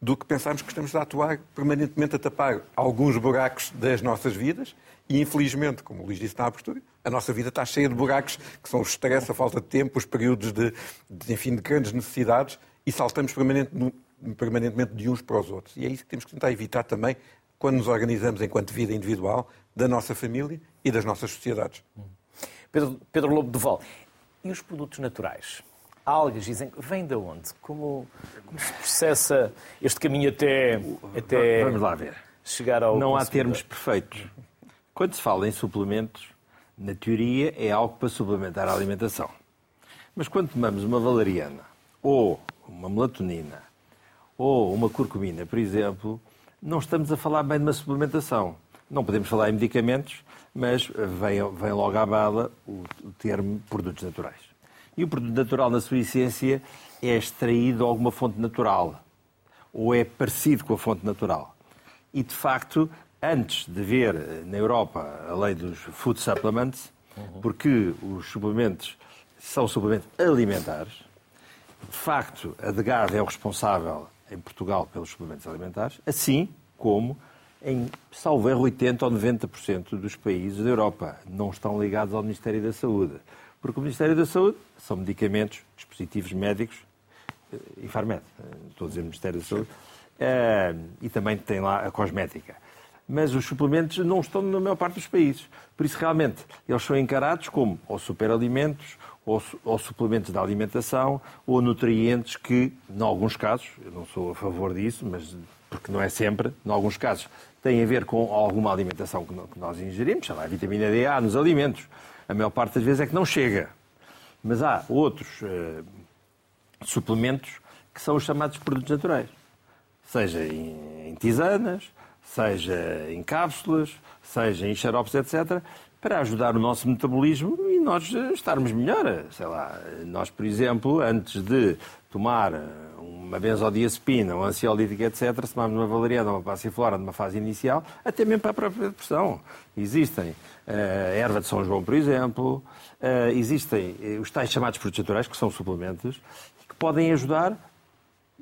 do que pensarmos que estamos a atuar permanentemente a tapar alguns buracos das nossas vidas e, infelizmente, como o Luís disse na abertura, a nossa vida está cheia de buracos, que são o stress, a falta de tempo, os períodos de, de enfim, de grandes necessidades e saltamos permanentemente de uns para os outros. E é isso que temos que tentar evitar também quando nos organizamos enquanto vida individual, da nossa família e das nossas sociedades. Pedro, Pedro Lobo Duval, e os produtos naturais? algas, dizem, vem de onde? Como, como se processa este caminho até, até Vamos lá ver. chegar ao Não há termos perfeitos. Quando se fala em suplementos, na teoria é algo para suplementar a alimentação. Mas quando tomamos uma valeriana, ou uma melatonina, ou uma curcumina, por exemplo, não estamos a falar bem de uma suplementação. Não podemos falar em medicamentos, mas vem, vem logo à bala o, o termo produtos naturais. E o produto natural, na sua essência, é extraído de alguma fonte natural ou é parecido com a fonte natural. E, de facto, antes de ver na Europa a lei dos food supplements, porque os suplementos são suplementos alimentares, de facto, a DGAV é o responsável em Portugal pelos suplementos alimentares, assim como em, salvo erro, 80% ou 90% dos países da Europa não estão ligados ao Ministério da Saúde. Porque o Ministério da Saúde são medicamentos, dispositivos médicos, e Farmed, estou a dizer Ministério da Saúde, eh, e também tem lá a cosmética. Mas os suplementos não estão na maior parte dos países. Por isso, realmente, eles são encarados como ou superalimentos, ou, ou suplementos de alimentação, ou nutrientes que, em alguns casos, eu não sou a favor disso, mas porque não é sempre, em alguns casos, têm a ver com alguma alimentação que nós ingerimos, sei lá, a vitamina D A nos alimentos. A maior parte das vezes é que não chega. Mas há outros uh, suplementos que são os chamados produtos naturais. Seja em, em tisanas, seja em cápsulas, seja em xaropes, etc., para ajudar o nosso metabolismo e nós estarmos melhor. Sei lá, nós, por exemplo, antes de tomar uma benzodiazepina, um ansiolítico, etc., se tomarmos uma valeriana uma passiflora numa fase inicial, até mesmo para a própria depressão. Existem uh, erva de São João, por exemplo, uh, existem os tais chamados produtos naturais, que são suplementos, que podem ajudar,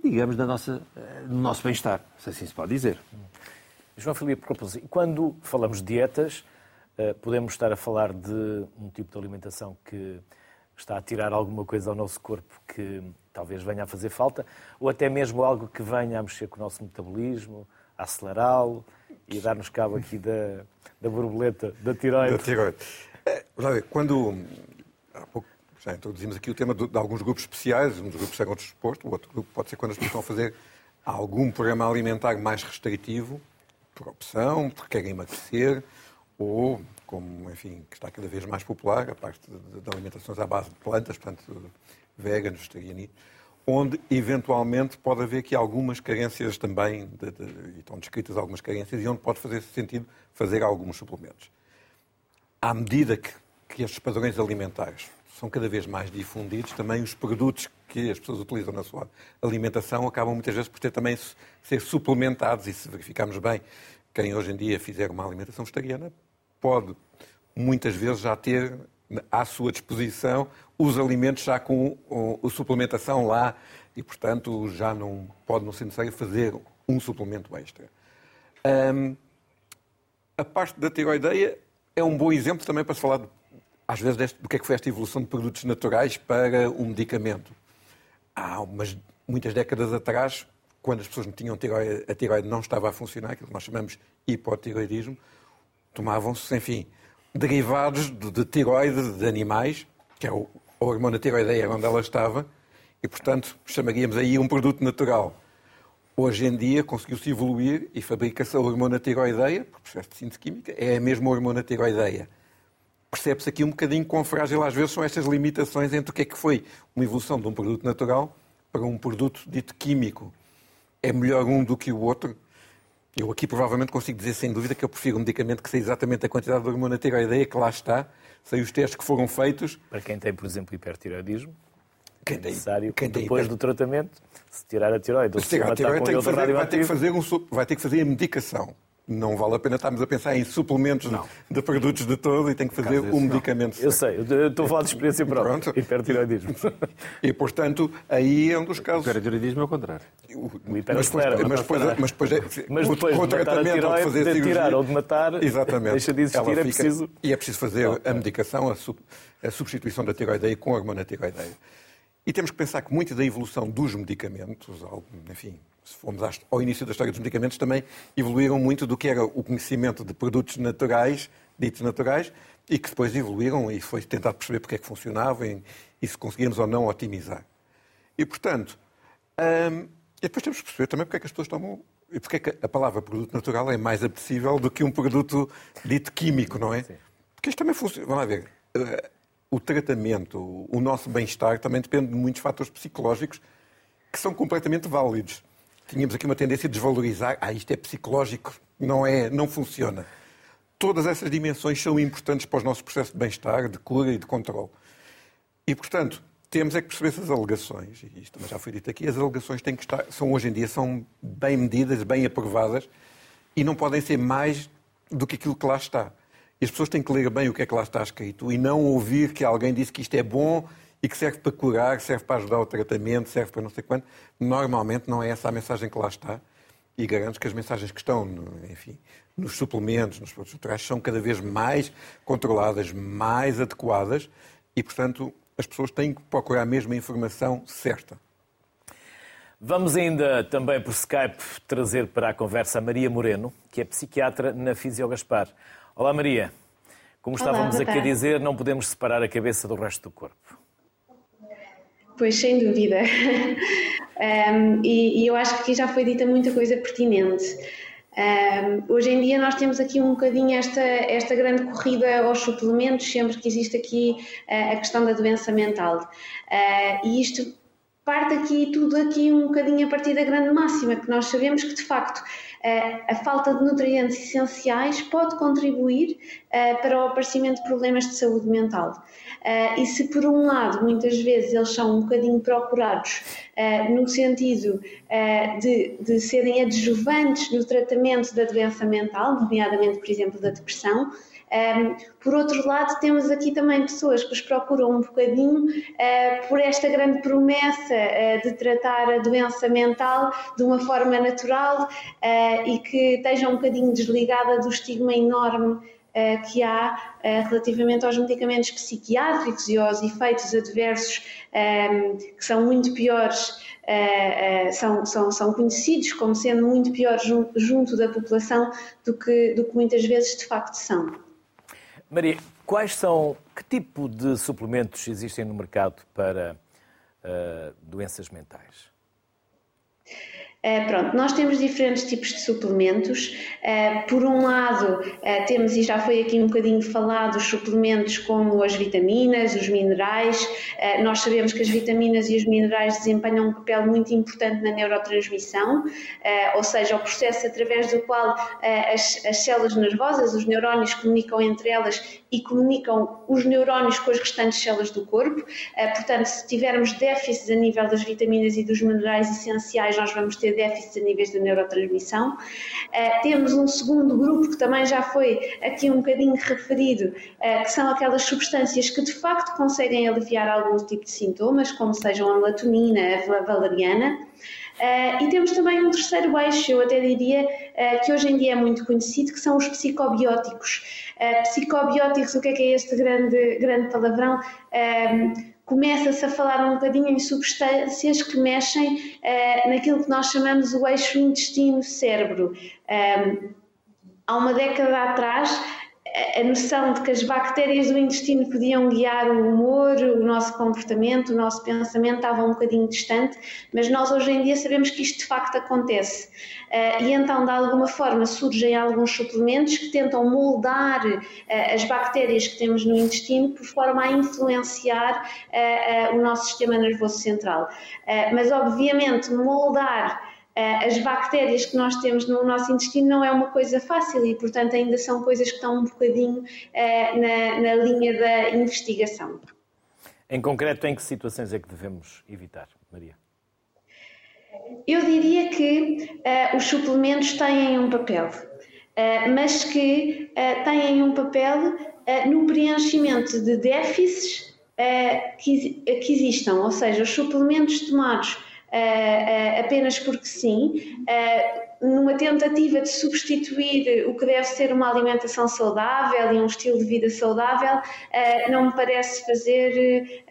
digamos, na nossa, no nosso bem-estar, se assim se pode dizer. João Filipe, quando falamos de dietas, podemos estar a falar de um tipo de alimentação que está a tirar alguma coisa ao nosso corpo que talvez venha a fazer falta, ou até mesmo algo que venha a mexer com o nosso metabolismo, a acelerá-lo e dar-nos cabo aqui da, da borboleta, da tiroide. Da tiroide. É, quando há pouco já introduzimos aqui o tema de, alguns grupos especiais, um dos grupos chegam disposto, o outro grupo pode ser quando as pessoas a fazer algum programa alimentar mais restritivo, por opção, porque querem emagrecer, ou, como, enfim, que está cada vez mais popular, a parte de alimentações à base de plantas, portanto, veganos, vegetarianismo, onde eventualmente pode haver aqui algumas carências também, de, de, estão descritas algumas carências, e onde pode fazer sentido fazer alguns suplementos. À medida que, que estes padrões alimentares são cada vez mais difundidos, também os produtos que as pessoas utilizam na sua alimentação acabam muitas vezes por ter também ser suplementados, e se verificarmos bem, quem hoje em dia fizer uma alimentação vegetariana pode muitas vezes já ter à sua disposição os alimentos já com a suplementação lá e, portanto, já não pode não ser necessário fazer um suplemento extra. Um, a parte da tiroideia é um bom exemplo também para se falar, às vezes, deste, do que é que foi esta evolução de produtos naturais para um medicamento. Há umas, muitas décadas atrás, quando as pessoas não tinham tiroide, a tiroide não estava a funcionar, aquilo que nós chamamos hipotiroidismo, tomavam-se, enfim, derivados de, de tiroide de animais, que é o, a hormona tiroideia onde ela estava, e, portanto, chamaríamos aí um produto natural. Hoje em dia conseguiu-se evoluir e fabrica-se a hormona tiroideia, por processo de síntese química, é a mesma hormona tiroideia. Percebe-se aqui um bocadinho quão frágil às vezes são estas limitações entre o que é que foi uma evolução de um produto natural para um produto dito químico. É melhor um do que o outro? Eu aqui provavelmente consigo dizer sem dúvida que eu prefiro um medicamento que sei exatamente a quantidade de hormona tiroideia que lá está, sei os testes que foram feitos. Para quem tem, por exemplo, hipertiroidismo, quem tem, necessário, quem depois hiper... do tratamento, se tirar a tiroide ou se, tirar a tiroide, vai, ter que fazer um, vai ter que fazer a medicação. Não vale a pena estarmos a pensar em suplementos de, de, produtos de todo e tem que fazer um medicamento. Eu sei, eu estou a falar de experiência própria. Pronto. Hipertiroidismo. E, portanto, aí é um dos casos. O hipertiroidismo é o contrário. O mas depois, mas depois, mas depois, é, mas depois o, de tratamento tiroide, ou de fazer de cirurgia, tirar ou de matar, exatamente, deixa de existir, fica, é preciso... E é preciso fazer a medicação, a, sub, a substituição da tiroideia com a hormona tiroideia. E temos que pensar que muito da evolução dos medicamentos, enfim, se formos ao início da história dos medicamentos, também evoluíram muito do que era o conhecimento de produtos naturais, ditos naturais, e que depois evoluíram e foi tentar perceber porque é que funcionavam e, e se conseguíamos ou não otimizar. E, portanto, hum, e depois temos que perceber também porque é que as pessoas tomam e porque é que a palavra produto natural é mais apetecível do que um produto dito químico, não é? Sim. Porque isto também funciona. Vamos lá ver. Eh, o tratamento, o nosso bem-estar também depende de muitos fatores psicológicos que são completamente válidos. Tínhamos aqui uma tendência a desvalorizar, ah, isto é psicológico, não é, não funciona. Todas essas dimensões são importantes para os nossos processos de bem-estar, de cura e de controle. E, portanto, temos é que perceber essas alegações, e isto já foi dito aqui, as alegações têm que estar, são hoje em dia, são bem medidas, bem aprovadas, e não podem ser mais do que aquilo que lá está. E as pessoas têm que ler bem o que é que lá está escrito e não ouvir que alguém disse que isto é bom e que serve para curar, serve para ajudar o tratamento, serve para não sei quanto. Normalmente não é essa a mensagem que lá está. E garanto que as mensagens que estão, enfim, nos suplementos, nos produtos naturais, são cada vez mais controladas, mais adequadas e, portanto, as pessoas têm que procurar mesmo a informação certa. Vamos ainda também por Skype trazer para a conversa a Maria Moreno, que é psiquiatra na Fisio Gaspar. Olá, Maria. Como estávamos Olá, aqui a dizer, não podemos separar a cabeça do resto do corpo. Pois, sem dúvida. um, e, e, eu acho que aqui já foi dita muita coisa pertinente. Um, hoje em dia nós temos aqui um bocadinho esta, esta grande corrida aos suplementos, sempre que existe aqui uh, a questão da doença mental. Uh, e isto parte aqui tudo aqui um bocadinho a partir da grande máxima, que nós sabemos que de facto a falta de nutrientes essenciais pode contribuir para o aparecimento de problemas de saúde mental. e se por um lado muitas vezes eles são um bocadinho procurados no sentido de, de serem adjuvantes no tratamento da doença mental, nomeadamente por exemplo da depressão, um, por outro lado, temos aqui também pessoas que os procuram um bocadinho uh, por esta grande promessa uh, de tratar a doença mental de uma forma natural uh, e que esteja um bocadinho desligada do estigma enorme que há relativamente aos medicamentos psiquiátricos e aos efeitos adversos um, que são muito piores Uh, uh, são, são, são, conhecidos como sendo muito piores junto, junto, da população do que, do que muitas vezes de facto são. Maria, quais são, que tipo de suplementos existem no mercado para uh, doenças mentais? Eh, pronto, nós temos diferentes tipos de suplementos. Uh, por um lado, uh, temos, e já foi aqui um bocadinho falado, os suplementos como as vitaminas, os minerais. nós sabemos que as vitaminas e os minerais desempenham um papel muito importante na neurotransmissão, ou seja, o processo através do qual as, as células nervosas, os neurónios, comunicam entre elas e comunicam os neurónios com as restantes células do corpo. portanto, se tivermos déficits a nível das vitaminas e dos minerais essenciais, nós vamos ter déficits a níveis de neurotransmissão. Uh, temos um segundo grupo que também já foi aqui um bocadinho referido, uh, que são aquelas substâncias que de facto conseguem aliviar algum tipo de sintomas, como sejam a melatonina, a valeriana. Uh, e temos também um terceiro eixo, eu até diria, uh, que hoje em dia é muito conhecido, que são os psicobióticos. Uh, psicobióticos, o que é que é este grande, grande palavrão? Começa-se a falar um bocadinho em substâncias que mexem uh, naquilo que nós chamamos o eixo intestino-cérebro. Um, há uma década atrás, a noção de que as bactérias do intestino podiam guiar o humor, o nosso comportamento, o nosso pensamento estava um bocadinho distante, mas nós hoje em dia sabemos que isto de facto acontece. Uh, e então, de alguma forma, surgem alguns suplementos que tentam moldar uh, as bactérias que temos no intestino por forma a influenciar uh, o nosso sistema nervoso central. mas, obviamente, moldar as bactérias que nós temos no nosso intestino não é uma coisa fácil e, portanto, ainda são coisas que estão um bocadinho eh, na, na linha da investigação. Em concreto, em que situações é que devemos evitar, Maria? Eu diria que uh, os suplementos têm um papel, uh, mas que uh, têm um papel no preenchimento de déficits que, que existam, ou seja, os suplementos tomados uh, apenas porque sim, uh, numa tentativa de substituir o que deve ser uma alimentação saudável e um estilo de vida saudável, não me parece fazer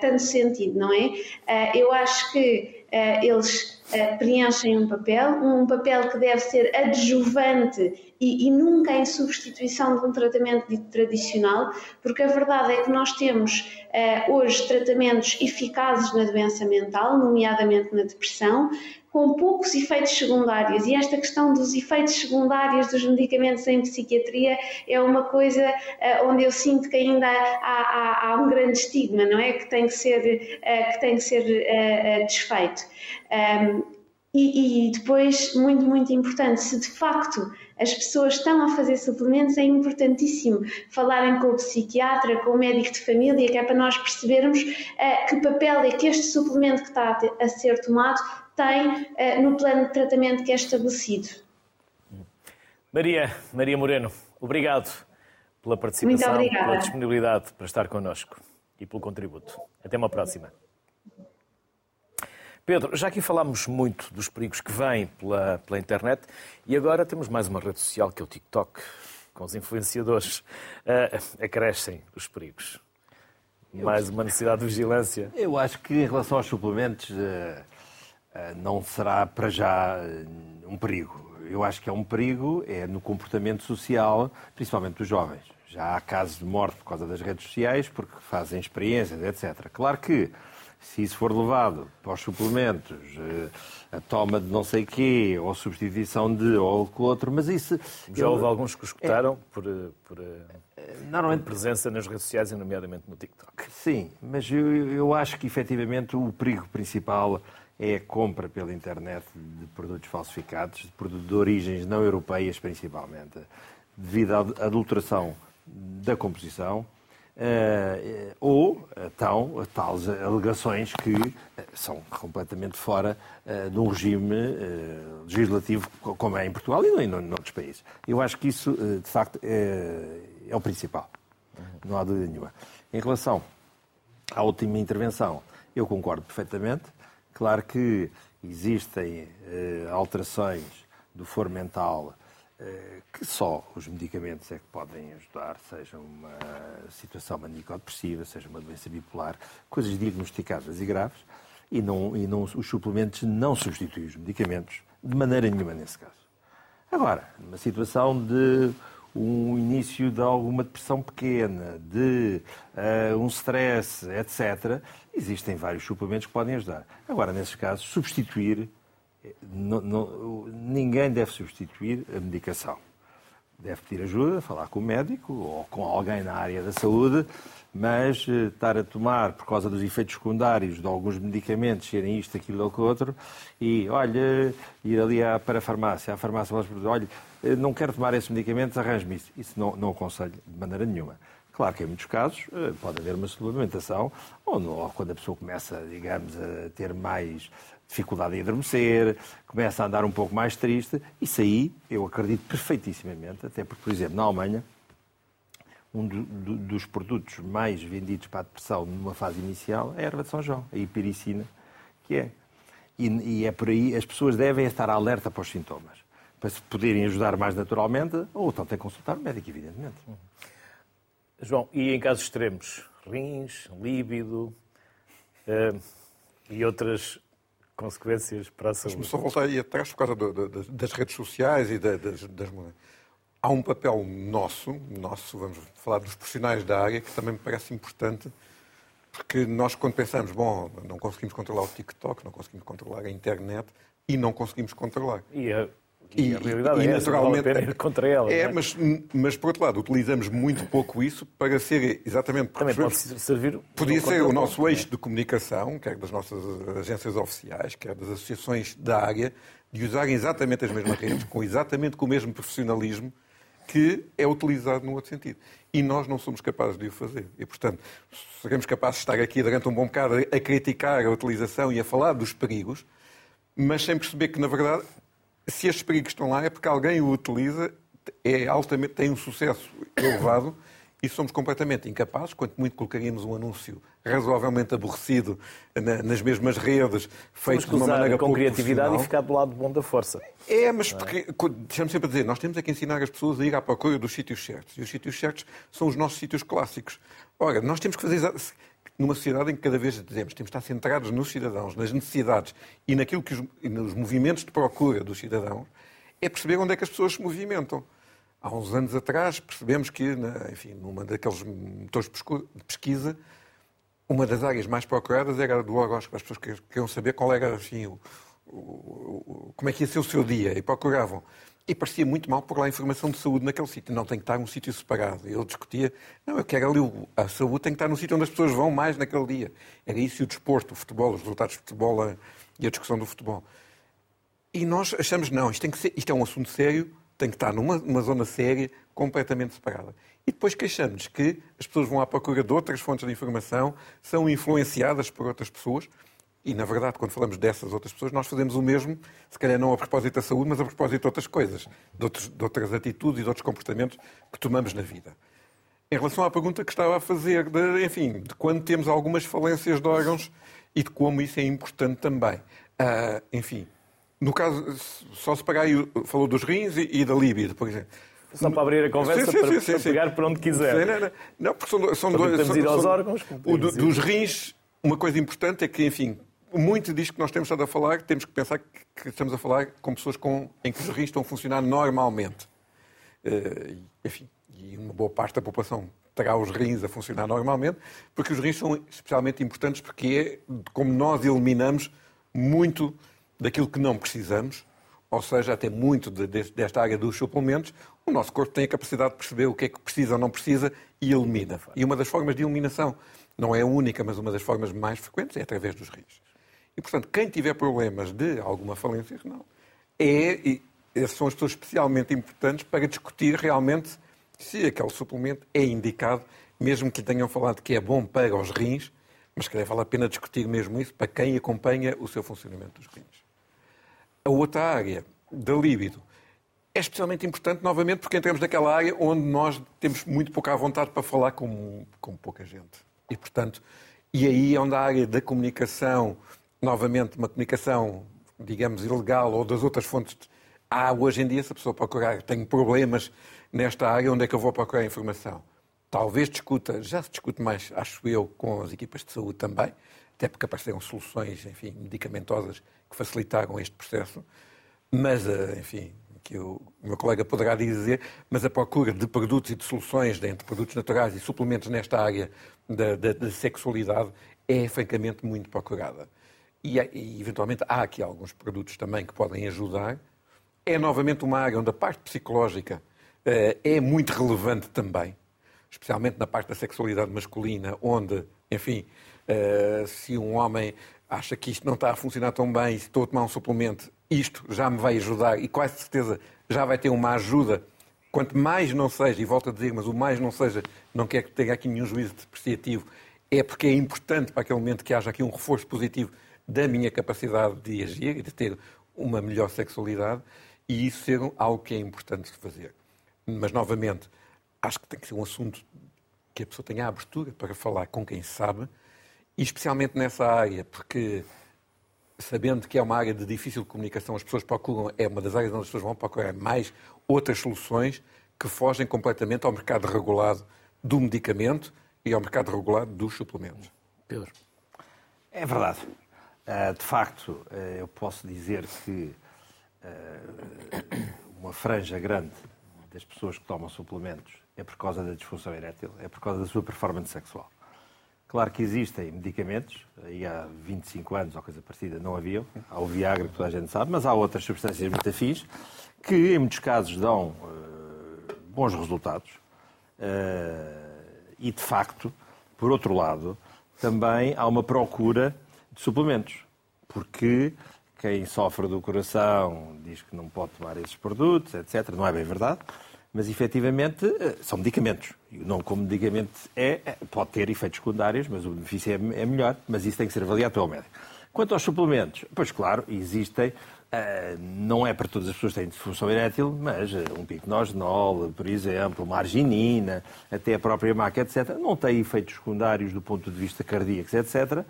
tanto sentido, não é? eu acho que eles preenchem um papel, um papel que deve ser adjuvante e, e, nunca em substituição de um tratamento dito tradicional, porque a verdade é que nós temos uh, hoje tratamentos eficazes na doença mental, nomeadamente na depressão, com poucos efeitos secundários. E esta questão dos efeitos secundários dos medicamentos em psiquiatria é uma coisa uh, onde eu sinto que ainda há, há, há, um grande estigma, não é? Que tem que ser, uh, que tem que ser desfeito. Um, e, e, depois, muito, muito importante, se de facto as pessoas estão a fazer suplementos, é importantíssimo falarem com o psiquiatra, com o médico de família, que é para nós percebermos uh, que papel é que este suplemento que está a, a ser tomado tem uh, no plano de tratamento que é estabelecido. Maria, Maria Moreno, obrigado pela participação, pela disponibilidade para estar connosco e pelo contributo. Até uma próxima. Pedro, já aqui falámos muito dos perigos que vêm pela, pela internet e agora temos mais uma rede social que é o TikTok, com os influenciadores. Uh, acrescem os perigos. Mais uma necessidade de vigilância. Eu acho que em relação aos suplementos uh, uh, não será para já um perigo. Eu acho que é um perigo é no comportamento social, principalmente dos jovens. Já há casos de morte por causa das redes sociais, porque fazem experiências, etc. Claro que Se isso for levado para os suplementos, eh, a toma de não sei quê, ou a substituição de ou com outro, mas isso... Já houve alguns que escutaram é, por, por, Normalmente... por presença nas redes sociais, nomeadamente no TikTok. Sim, mas eu, eu acho que efetivamente o perigo principal é a compra pela internet de produtos falsificados, de produtos de origens não europeias principalmente, devido à adulteração da composição, ou então tais alegações que eh, são completamente fora de um regime legislativo como é em Portugal e em outros países. Eu acho que isso, de facto, é, é o principal. Não há dúvida nenhuma. Em relação à última intervenção, eu concordo perfeitamente. Claro que existem alterações do foro mental eh, que só os medicamentos é que podem ajudar, seja uma situação maníaco-depressiva, seja uma doença bipolar, coisas diagnosticadas e graves, e, não, e não, os suplementos não substituem os medicamentos de maneira nenhuma nesse caso. Agora, numa situação de um início de alguma depressão pequena, de uh, um stress, etc., existem vários suplementos que podem ajudar. Agora, nesses casos, substituir não, não, ninguém deve substituir a medicação. Deve pedir ajuda, falar com o médico ou com alguém na área da saúde, mas eh, estar a tomar, por causa dos efeitos secundários de alguns medicamentos, serem isto, aquilo ou outro, e, olha, ir ali à, para a farmácia, à farmácia, olha, eh, não quero tomar esse medicamento, arranje-me isso. Isso não, não aconselho de maneira nenhuma. Claro que em muitos casos eh, pode haver uma suplementação, ou, ou quando a pessoa começa, digamos, a ter mais dificuldade em adormecer, começa a andar um pouco mais triste. Isso aí eu acredito perfeitíssimamente, até porque, por exemplo, na Alemanha, um do, do, dos produtos mais vendidos para a depressão numa fase inicial é a erva de São João, a hipericina, que é. E, e é por aí, as pessoas devem estar alerta para os sintomas, para se poderem ajudar mais naturalmente, ou então têm que consultar o médico, evidentemente. João, e em casos extremos, rins, líbido uh, e outras consequências para a saúde. Deixa-me só voltar aí atrás por causa do, do, das redes sociais e das, das... Há um papel nosso, nosso, vamos falar dos profissionais da área, que também me parece importante, porque nós, quando pensamos, bom, não conseguimos controlar o TikTok, não conseguimos controlar a internet e não conseguimos controlar. E a e, e a realidade e, é naturalmente, essa, vale contra ela. É, é, Mas, mas por outro lado, utilizamos muito pouco isso para ser exatamente... Também pode servir... Podia ser o nosso eixo de comunicação, quer das nossas agências oficiais, quer das associações da área, de usarem exatamente as mesmas redes, com exatamente com o mesmo profissionalismo que é utilizado no outro sentido. E nós não somos capazes de o fazer. E, portanto, seremos capazes de estar aqui durante um bom bocado a criticar a utilização e a falar dos perigos, mas sem perceber que, na verdade, se estes perigos estão lá é porque alguém o utiliza, é altamente, tem um sucesso elevado e somos completamente incapazes, quanto muito colocaríamos um anúncio razoavelmente aborrecido nas mesmas redes, feito de uma maneira com criatividade e ficar do lado bom da força. É, mas porque, deixamos sempre a dizer, nós temos é que ensinar as pessoas a ir à procura dos sítios certos. E os sítios certos são os nossos sítios clássicos. Ora, nós temos que fazer numa sociedade em que cada vez dizemos temos de estar centrados nos cidadãos, nas necessidades e naquilo que os, nos movimentos de procura dos cidadãos, é perceber onde é que as pessoas se movimentam. Há uns anos atrás percebemos que, enfim, numa daqueles motores de pesquisa, uma das áreas mais procuradas era a do horóscopo. As pessoas queriam saber qual era, assim, o, o, como é que ia ser o seu dia e procuravam. E parecia muito mal pôr lá a informação de saúde naquele sítio. Não, tem que estar num sítio separado. Ele discutia, não, eu quero ali, a saúde tem que estar num sítio onde as pessoas vão mais naquele dia. Era isso e o desporto, o futebol, os resultados de futebol e a discussão do futebol. E nós achamos, não, isto, tem que ser, isto é um assunto sério, tem que estar numa, numa zona séria, completamente separada. E depois queixamos que as pessoas vão à procura de outras fontes de informação, são influenciadas por outras pessoas, e, na verdade, quando falamos dessas outras pessoas, nós fazemos o mesmo, se calhar não a propósito da saúde, mas a propósito de outras coisas, de, outros, de outras atitudes e de outros comportamentos que tomamos na vida. Em relação à pergunta que estava a fazer, de, enfim, de quando temos algumas falências de órgãos e de como isso é importante também. Uh, enfim, no caso, só se pagar, falou dos rins e, e da libido, por exemplo. Só para abrir a conversa, sim, sim, para, sim, para pegar para onde quiser. Não, não, não, porque são, são dois. São, ir aos órgãos. O, dos rins, uma coisa importante é que, enfim, muito disto que nós temos estado a falar, temos que pensar que estamos a falar com pessoas com, em que os rins estão a funcionar normalmente. Uh, enfim, e uma boa parte da população terá os rins a funcionar normalmente, porque os rins são especialmente importantes porque é como nós eliminamos muito daquilo que não precisamos, ou seja, até muito de, de, desta área dos suplementos, o nosso corpo tem a capacidade de perceber o que é que precisa ou não precisa e elimina. E uma das formas de eliminação, não é a única, mas uma das formas mais frequentes, é através dos rins. E, portanto, quem tiver problemas de alguma falência renal, é, e são as pessoas especialmente importantes para discutir realmente se aquele suplemento é indicado, mesmo que tenham falado que é bom para os rins, mas que vale a pena discutir mesmo isso para quem acompanha o seu funcionamento dos rins. A outra área da líbido é especialmente importante, novamente, porque entramos naquela área onde nós temos muito pouca vontade para falar com, com pouca gente. E, portanto, e aí é onde a área da comunicação, novamente, uma comunicação, digamos, ilegal ou das outras fontes. Há hoje em dia, se a pessoa procurar, tenho problemas nesta área, onde é que eu vou procurar informação? Talvez discuta, já se discute mais, acho eu, com as equipas de saúde também, até porque apareceram soluções, enfim, medicamentosas que facilitaram este processo. Mas, eh, enfim, que o meu colega poderá dizer, mas a procura de produtos e de soluções entre produtos naturais e suplementos nesta área da, da, da sexualidade é francamente muito procurada. E, e, eventualmente há aqui alguns produtos também que podem ajudar. É novamente uma área onde a parte psicológica uh, é muito relevante também, especialmente na parte da sexualidade masculina, onde, enfim, uh, se um homem acha que isto não está a funcionar tão bem, e se estou a tomar um suplemento, isto já me vai ajudar e quase certeza já vai ter uma ajuda. Quanto mais não seja, e volto a dizer, mas o mais não seja, não quer que tenha aqui nenhum juízo depreciativo, é porque é importante para aquele momento que haja aqui um reforço positivo da minha capacidade de agir e de ter uma melhor sexualidade, e isso ser algo que é importante de fazer. Mas, novamente, acho que tem que ser um assunto que a pessoa tenha a abertura para falar com quem sabe, e especialmente nessa área, porque sabendo que é uma área de difícil comunicação, as pessoas procuram, é uma das áreas onde as pessoas vão procurar mais outras soluções que fogem completamente ao mercado regulado do medicamento e ao mercado regulado dos suplementos. Pedro. É verdade. Ah, de facto, ah, eu posso dizer que ah, uma franja grande das pessoas que tomam suplementos é por causa da disfunção erétil, é por causa da sua performance sexual. Claro que existem medicamentos, aí há 25 anos ou coisa parecida não haviam, há o Viagra, que toda a gente sabe, mas há outras substâncias muito afins que, em muitos casos, dão uh, bons resultados. Uh, e, de facto, por outro lado, também há uma procura de suplementos, porque quem sofre do coração diz que não pode tomar esses produtos, etc. Não é bem verdade mas efetivamente eh, são medicamentos. E o nome como medicamento é, é, pode ter efeitos secundários, mas o benefício é, é, melhor, mas isso tem que ser avaliado pelo médico. Quanto aos suplementos, pois claro, existem, uh, não é para todas as pessoas que têm disfunção erétil, mas uh, um picnogenol, por exemplo, uma arginina, até a própria maca, etc., não tem efeitos secundários do ponto de vista cardíaco, etc.,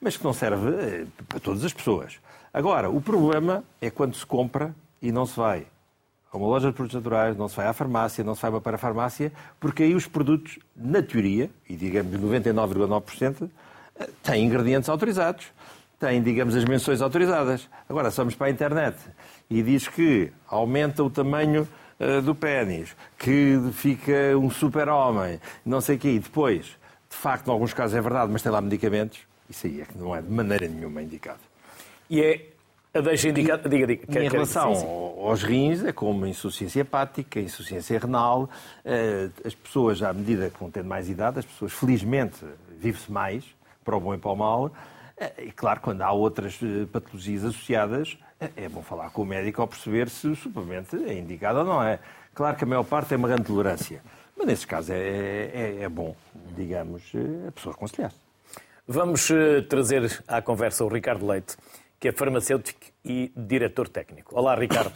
mas que não serve uh, para todas as pessoas. Agora, o problema é quando se compra e não se vai a uma loja de produtos naturais, não se vai à farmácia, não se vai para a farmácia, porque aí os produtos, na teoria, e digamos 99,9%, têm ingredientes autorizados, têm, digamos, as menções autorizadas. Agora, somos para a internet e diz que aumenta o tamanho uh, do pênis, que fica um super-homem, não sei o quê, e depois, de facto, em alguns casos é verdade, mas tem lá medicamentos, isso aí é que não é de maneira nenhuma indicado. E é Deixa indicar. Diga, diga. Quer, em relação sim, sim. aos rins, é como insuficiência hepática, insuficiência renal. Eh, as pessoas, à medida que vão tendo mais idade, as pessoas, felizmente, vive-se mais, para o bom e para o mal. Eh, e claro, quando há outras eh, patologias associadas, é bom falar com o médico ao perceber se o suplemento é indicado ou não é. Claro que a maior parte é uma grande tolerância. Mas nesses casos é, é, é bom, digamos, a pessoa aconselhar-se. Vamos trazer à conversa o Ricardo Leite que é farmacêutico e diretor técnico. Olá, Ricardo.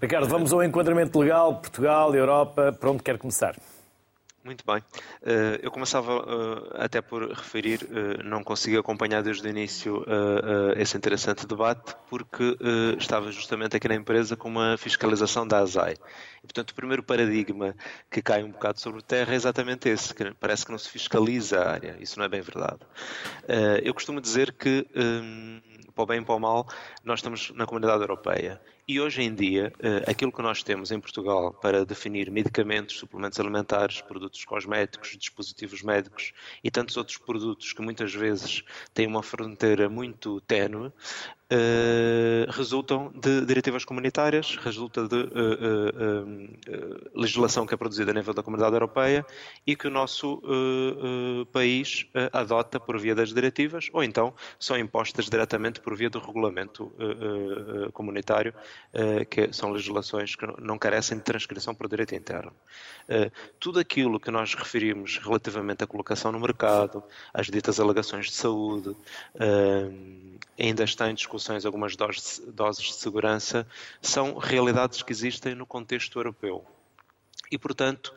Ricardo, vamos ao enquadramento legal, Portugal, Europa, para onde quer começar? Muito bem. Eh, eu começava eh, até por referir, eh, não consegui acompanhar desde o início esse interessante debate, porque estava justamente aqui na empresa com uma fiscalização da ASAI. E, portanto, o primeiro paradigma que cai um bocado sobre terra é exatamente esse, que parece que não se fiscaliza a área. Isso não é bem verdade. Eu costumo dizer que, para o bem e para o mal, nós estamos na comunidade europeia E hoje em dia, aquilo que nós temos em Portugal para definir medicamentos, suplementos alimentares, produtos cosméticos, dispositivos médicos e tantos outros produtos que muitas vezes têm uma fronteira muito ténue, Uh, resultam de diretivas comunitárias, resulta de uh, legislação que é produzida a nível da Comunidade Europeia e que o nosso país adota por via das diretivas ou então são impostas diretamente por via do regulamento comunitário, que são legislações que não carecem de transcrição por direito interno. tudo aquilo que nós referimos relativamente à colocação no mercado, às ditas alegações de saúde, ainda está em discussões algumas doses, doses de segurança, são realidades que existem no contexto europeu. E, portanto,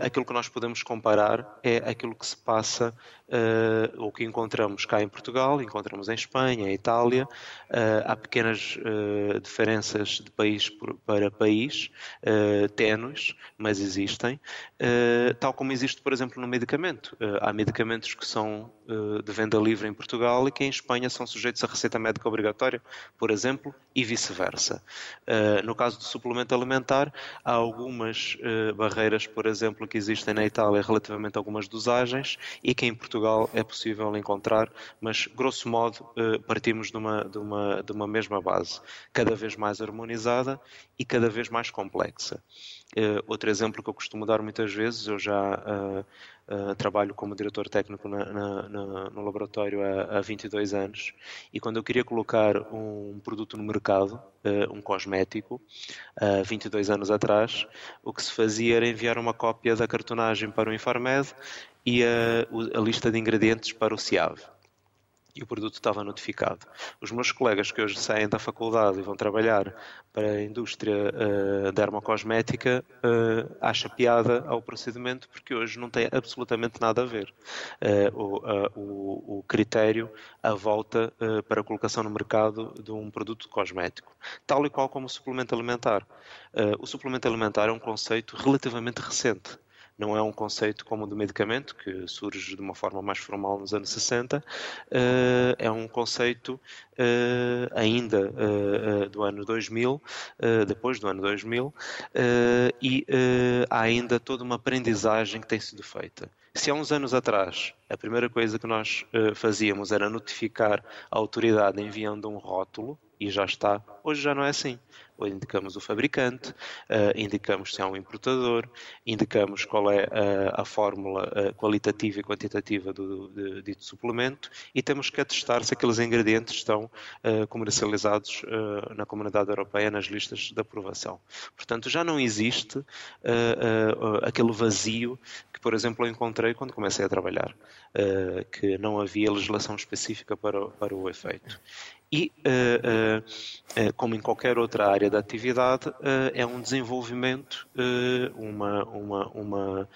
aquilo que nós podemos comparar é aquilo que se passa, uh, ou que encontramos cá em Portugal, encontramos em Espanha, em Itália. Uh, há pequenas diferenças de país por, para país, ténues, mas existem. tal como existe, por exemplo, no medicamento. há medicamentos que são de venda livre em Portugal e que em Espanha são sujeitos à receita médica obrigatória, por exemplo, e vice-versa. no caso do suplemento alimentar, há algumas uh, barreiras, por exemplo, que existem na Itália relativamente a algumas dosagens e que em Portugal é possível encontrar, mas grosso modo uh, partimos de uma, de, uma, de uma mesma base, cada vez mais harmonizada e cada vez mais complexa. Uh, outro exemplo que eu costumo dar muitas vezes, eu já Uh, trabalho como diretor técnico na, na, na, no laboratório há, há 22 anos e quando eu queria colocar um produto no mercado, um cosmético, há uh, 22 anos atrás, o que se fazia era enviar uma cópia da cartonagem para o Infarmed e a, a lista de ingredientes para o CIAV e o produto estava notificado. Os meus colegas que hoje saem da faculdade e vão trabalhar para a indústria uh, dermocosmética uh, acha piada ao procedimento porque hoje não tem absolutamente nada a ver. Uh, o, uh, o, o, critério a volta para a colocação no mercado de um produto cosmético, tal e qual como o suplemento alimentar. o suplemento alimentar é um conceito relativamente recente não é um conceito como o do medicamento, que surge de uma forma mais formal nos anos 60, eh, é um conceito eh, ainda eh, do ano 2000, depois do ano 2000, e há ainda toda uma aprendizagem que tem sido feita. Se há uns anos atrás a primeira coisa que nós fazíamos era notificar a autoridade enviando um rótulo, e já está, hoje já não é assim indicamos o fabricante, uh, indicamos se há um importador, indicamos qual é a, a fórmula uh, qualitativa e quantitativa do, dito suplemento e temos que atestar se aqueles ingredientes estão uh, comercializados na comunidade europeia nas listas de aprovação. Portanto, já não existe aquele vazio que, por exemplo, eu encontrei quando comecei a trabalhar, que não havia legislação específica para, para o efeito. E, uh, uh, como em qualquer outra área da atividade, é um desenvolvimento, uma, uma, uma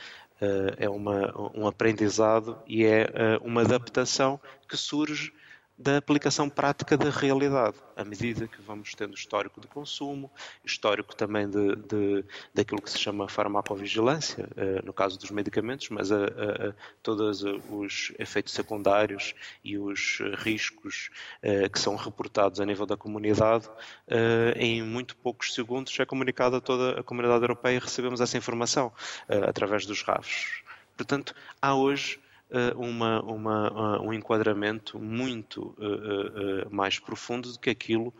é uma, um aprendizado e é uma adaptação que surge da aplicação prática da realidade, à medida que vamos tendo histórico de consumo, histórico também de, de daquilo que se chama farmacovigilância, eh, no caso dos medicamentos, mas a, a, a todos os efeitos secundários e os riscos eh, que são reportados a nível da comunidade, eh, em muito poucos segundos é comunicado a toda a comunidade europeia e recebemos essa informação através dos RAFs. Portanto, há hoje uma, uma, um enquadramento muito mais profundo do que aquilo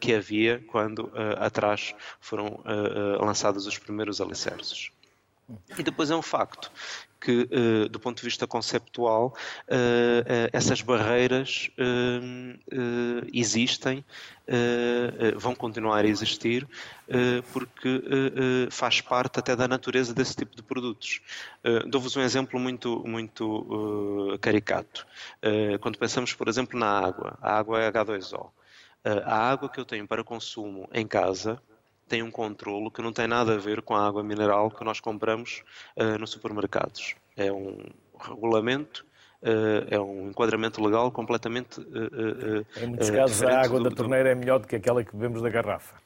que havia quando atrás foram lançados os primeiros alicerces. E depois é um facto que, do ponto de vista conceptual, essas barreiras existem, vão continuar a existir, porque faz parte até da natureza desse tipo de produtos. Dou-vos um exemplo muito, muito caricato. Quando pensamos, por exemplo, na água, a água é H2O. A água que eu tenho para consumo em casa tem um controlo que não tem nada a ver com a água mineral que nós compramos uh, nos supermercados. É um regulamento, uh, é um enquadramento legal completamente. Uh, em muitos casos, a água da torneira é melhor do que aquela que bebemos da garrafa.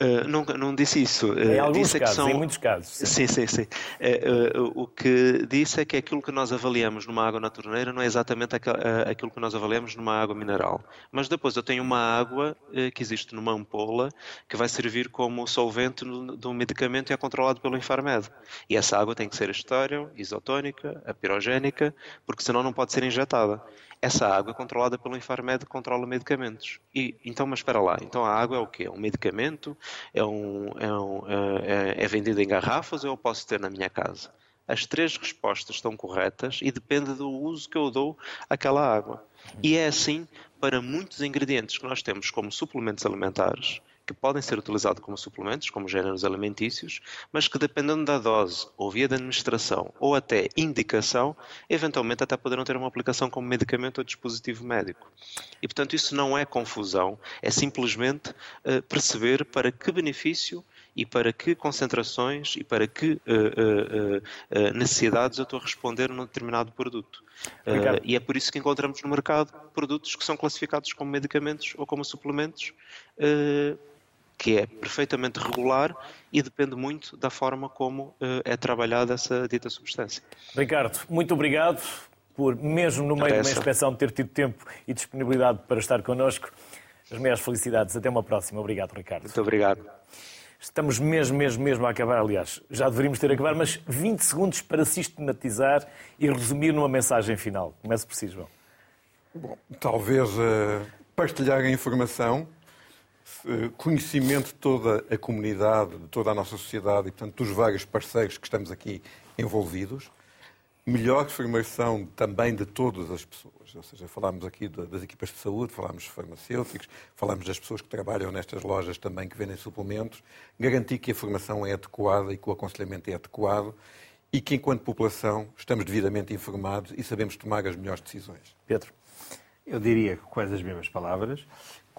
Uh, não, não disse isso. Em uh, alguns casos, são... em muitos casos. Sim, sim, sim. sim. Uh, o que disse é que aquilo que nós avaliamos numa água na torneira não é exatamente aquilo que nós avaliamos numa água mineral. Mas depois eu tenho uma água que existe numa ampola que vai servir como solvente de um medicamento e é controlado pelo Infarmed. E essa água tem que ser estéril, isotónica, apirogénica, porque senão não pode ser injetada essa água é controlada pelo Infarmed controla medicamentos. E, então, mas espera lá, então a água é o quê? É um medicamento? É, um, é, um, é, é vendido em garrafas ou eu posso ter na minha casa? As três respostas estão corretas e depende do uso que eu dou àquela água. E é assim para muitos ingredientes que nós temos como suplementos alimentares que podem ser utilizados como suplementos, como géneros alimentícios, mas que dependendo da dose, ou via de administração, ou até indicação, eventualmente até poderão ter uma aplicação como medicamento ou dispositivo médico. E, portanto, isso não é confusão, é simplesmente uh, perceber para que benefício e para que concentrações e para que uh, uh, necessidades eu estou a responder num determinado produto. e é por isso que encontramos no mercado produtos que são classificados como medicamentos ou como suplementos que é perfeitamente regular e depende muito da forma como uh, é trabalhada essa dita substância. Ricardo, muito obrigado por, mesmo no meio de uma inspeção, ter tido tempo e disponibilidade para estar connosco. As maiores felicidades. Até uma próxima. Obrigado, Ricardo. Muito obrigado. Estamos mesmo, mesmo, mesmo a acabar. Aliás, já deveríamos ter acabado, mas 20 segundos para sistematizar e resumir numa mensagem final. Comece por si, João. Bom, talvez uh, partilhar a informação eh, conhecimento de toda a comunidade, de toda a nossa sociedade e, portanto, dos vários parceiros que estamos aqui envolvidos. Melhor formação também de todas as pessoas, ou seja, falámos aqui das equipas de saúde, falámos dos farmacêuticos, falámos das pessoas que trabalham nestas lojas também que vendem suplementos, garantir que a formação é adequada e que o aconselhamento é adequado e que, enquanto população, estamos devidamente informados e sabemos tomar as melhores decisões. Pedro. Eu diria quase as mesmas palavras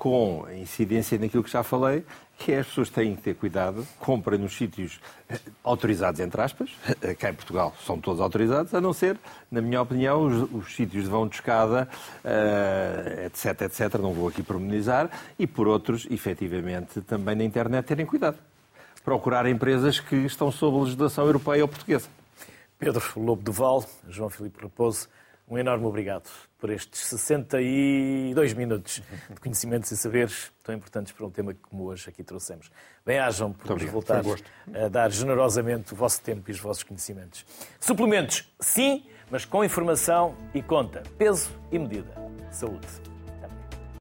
com incidência naquilo que já falei, que é as pessoas têm que ter cuidado, comprem nos sítios eh, autorizados, entre aspas, cá em Portugal são todos autorizados, a não ser, na minha opinião, os, os sítios de vão de escada, uh, etc, etc, não vou aqui pormenizar, e por outros, efetivamente, também na internet terem cuidado. Procurar empresas que estão sob legislação europeia ou portuguesa. Pedro Lobo Duval, João Filipe Raposo, um enorme obrigado por estes 62 minutos de conhecimentos e saberes tão importantes para um tema como hoje aqui trouxemos. Bem-ajam por nos voltar a dar generosamente o vosso tempo e os vossos conhecimentos. Suplementos, sim, mas com informação e conta. Peso e medida. Saúde.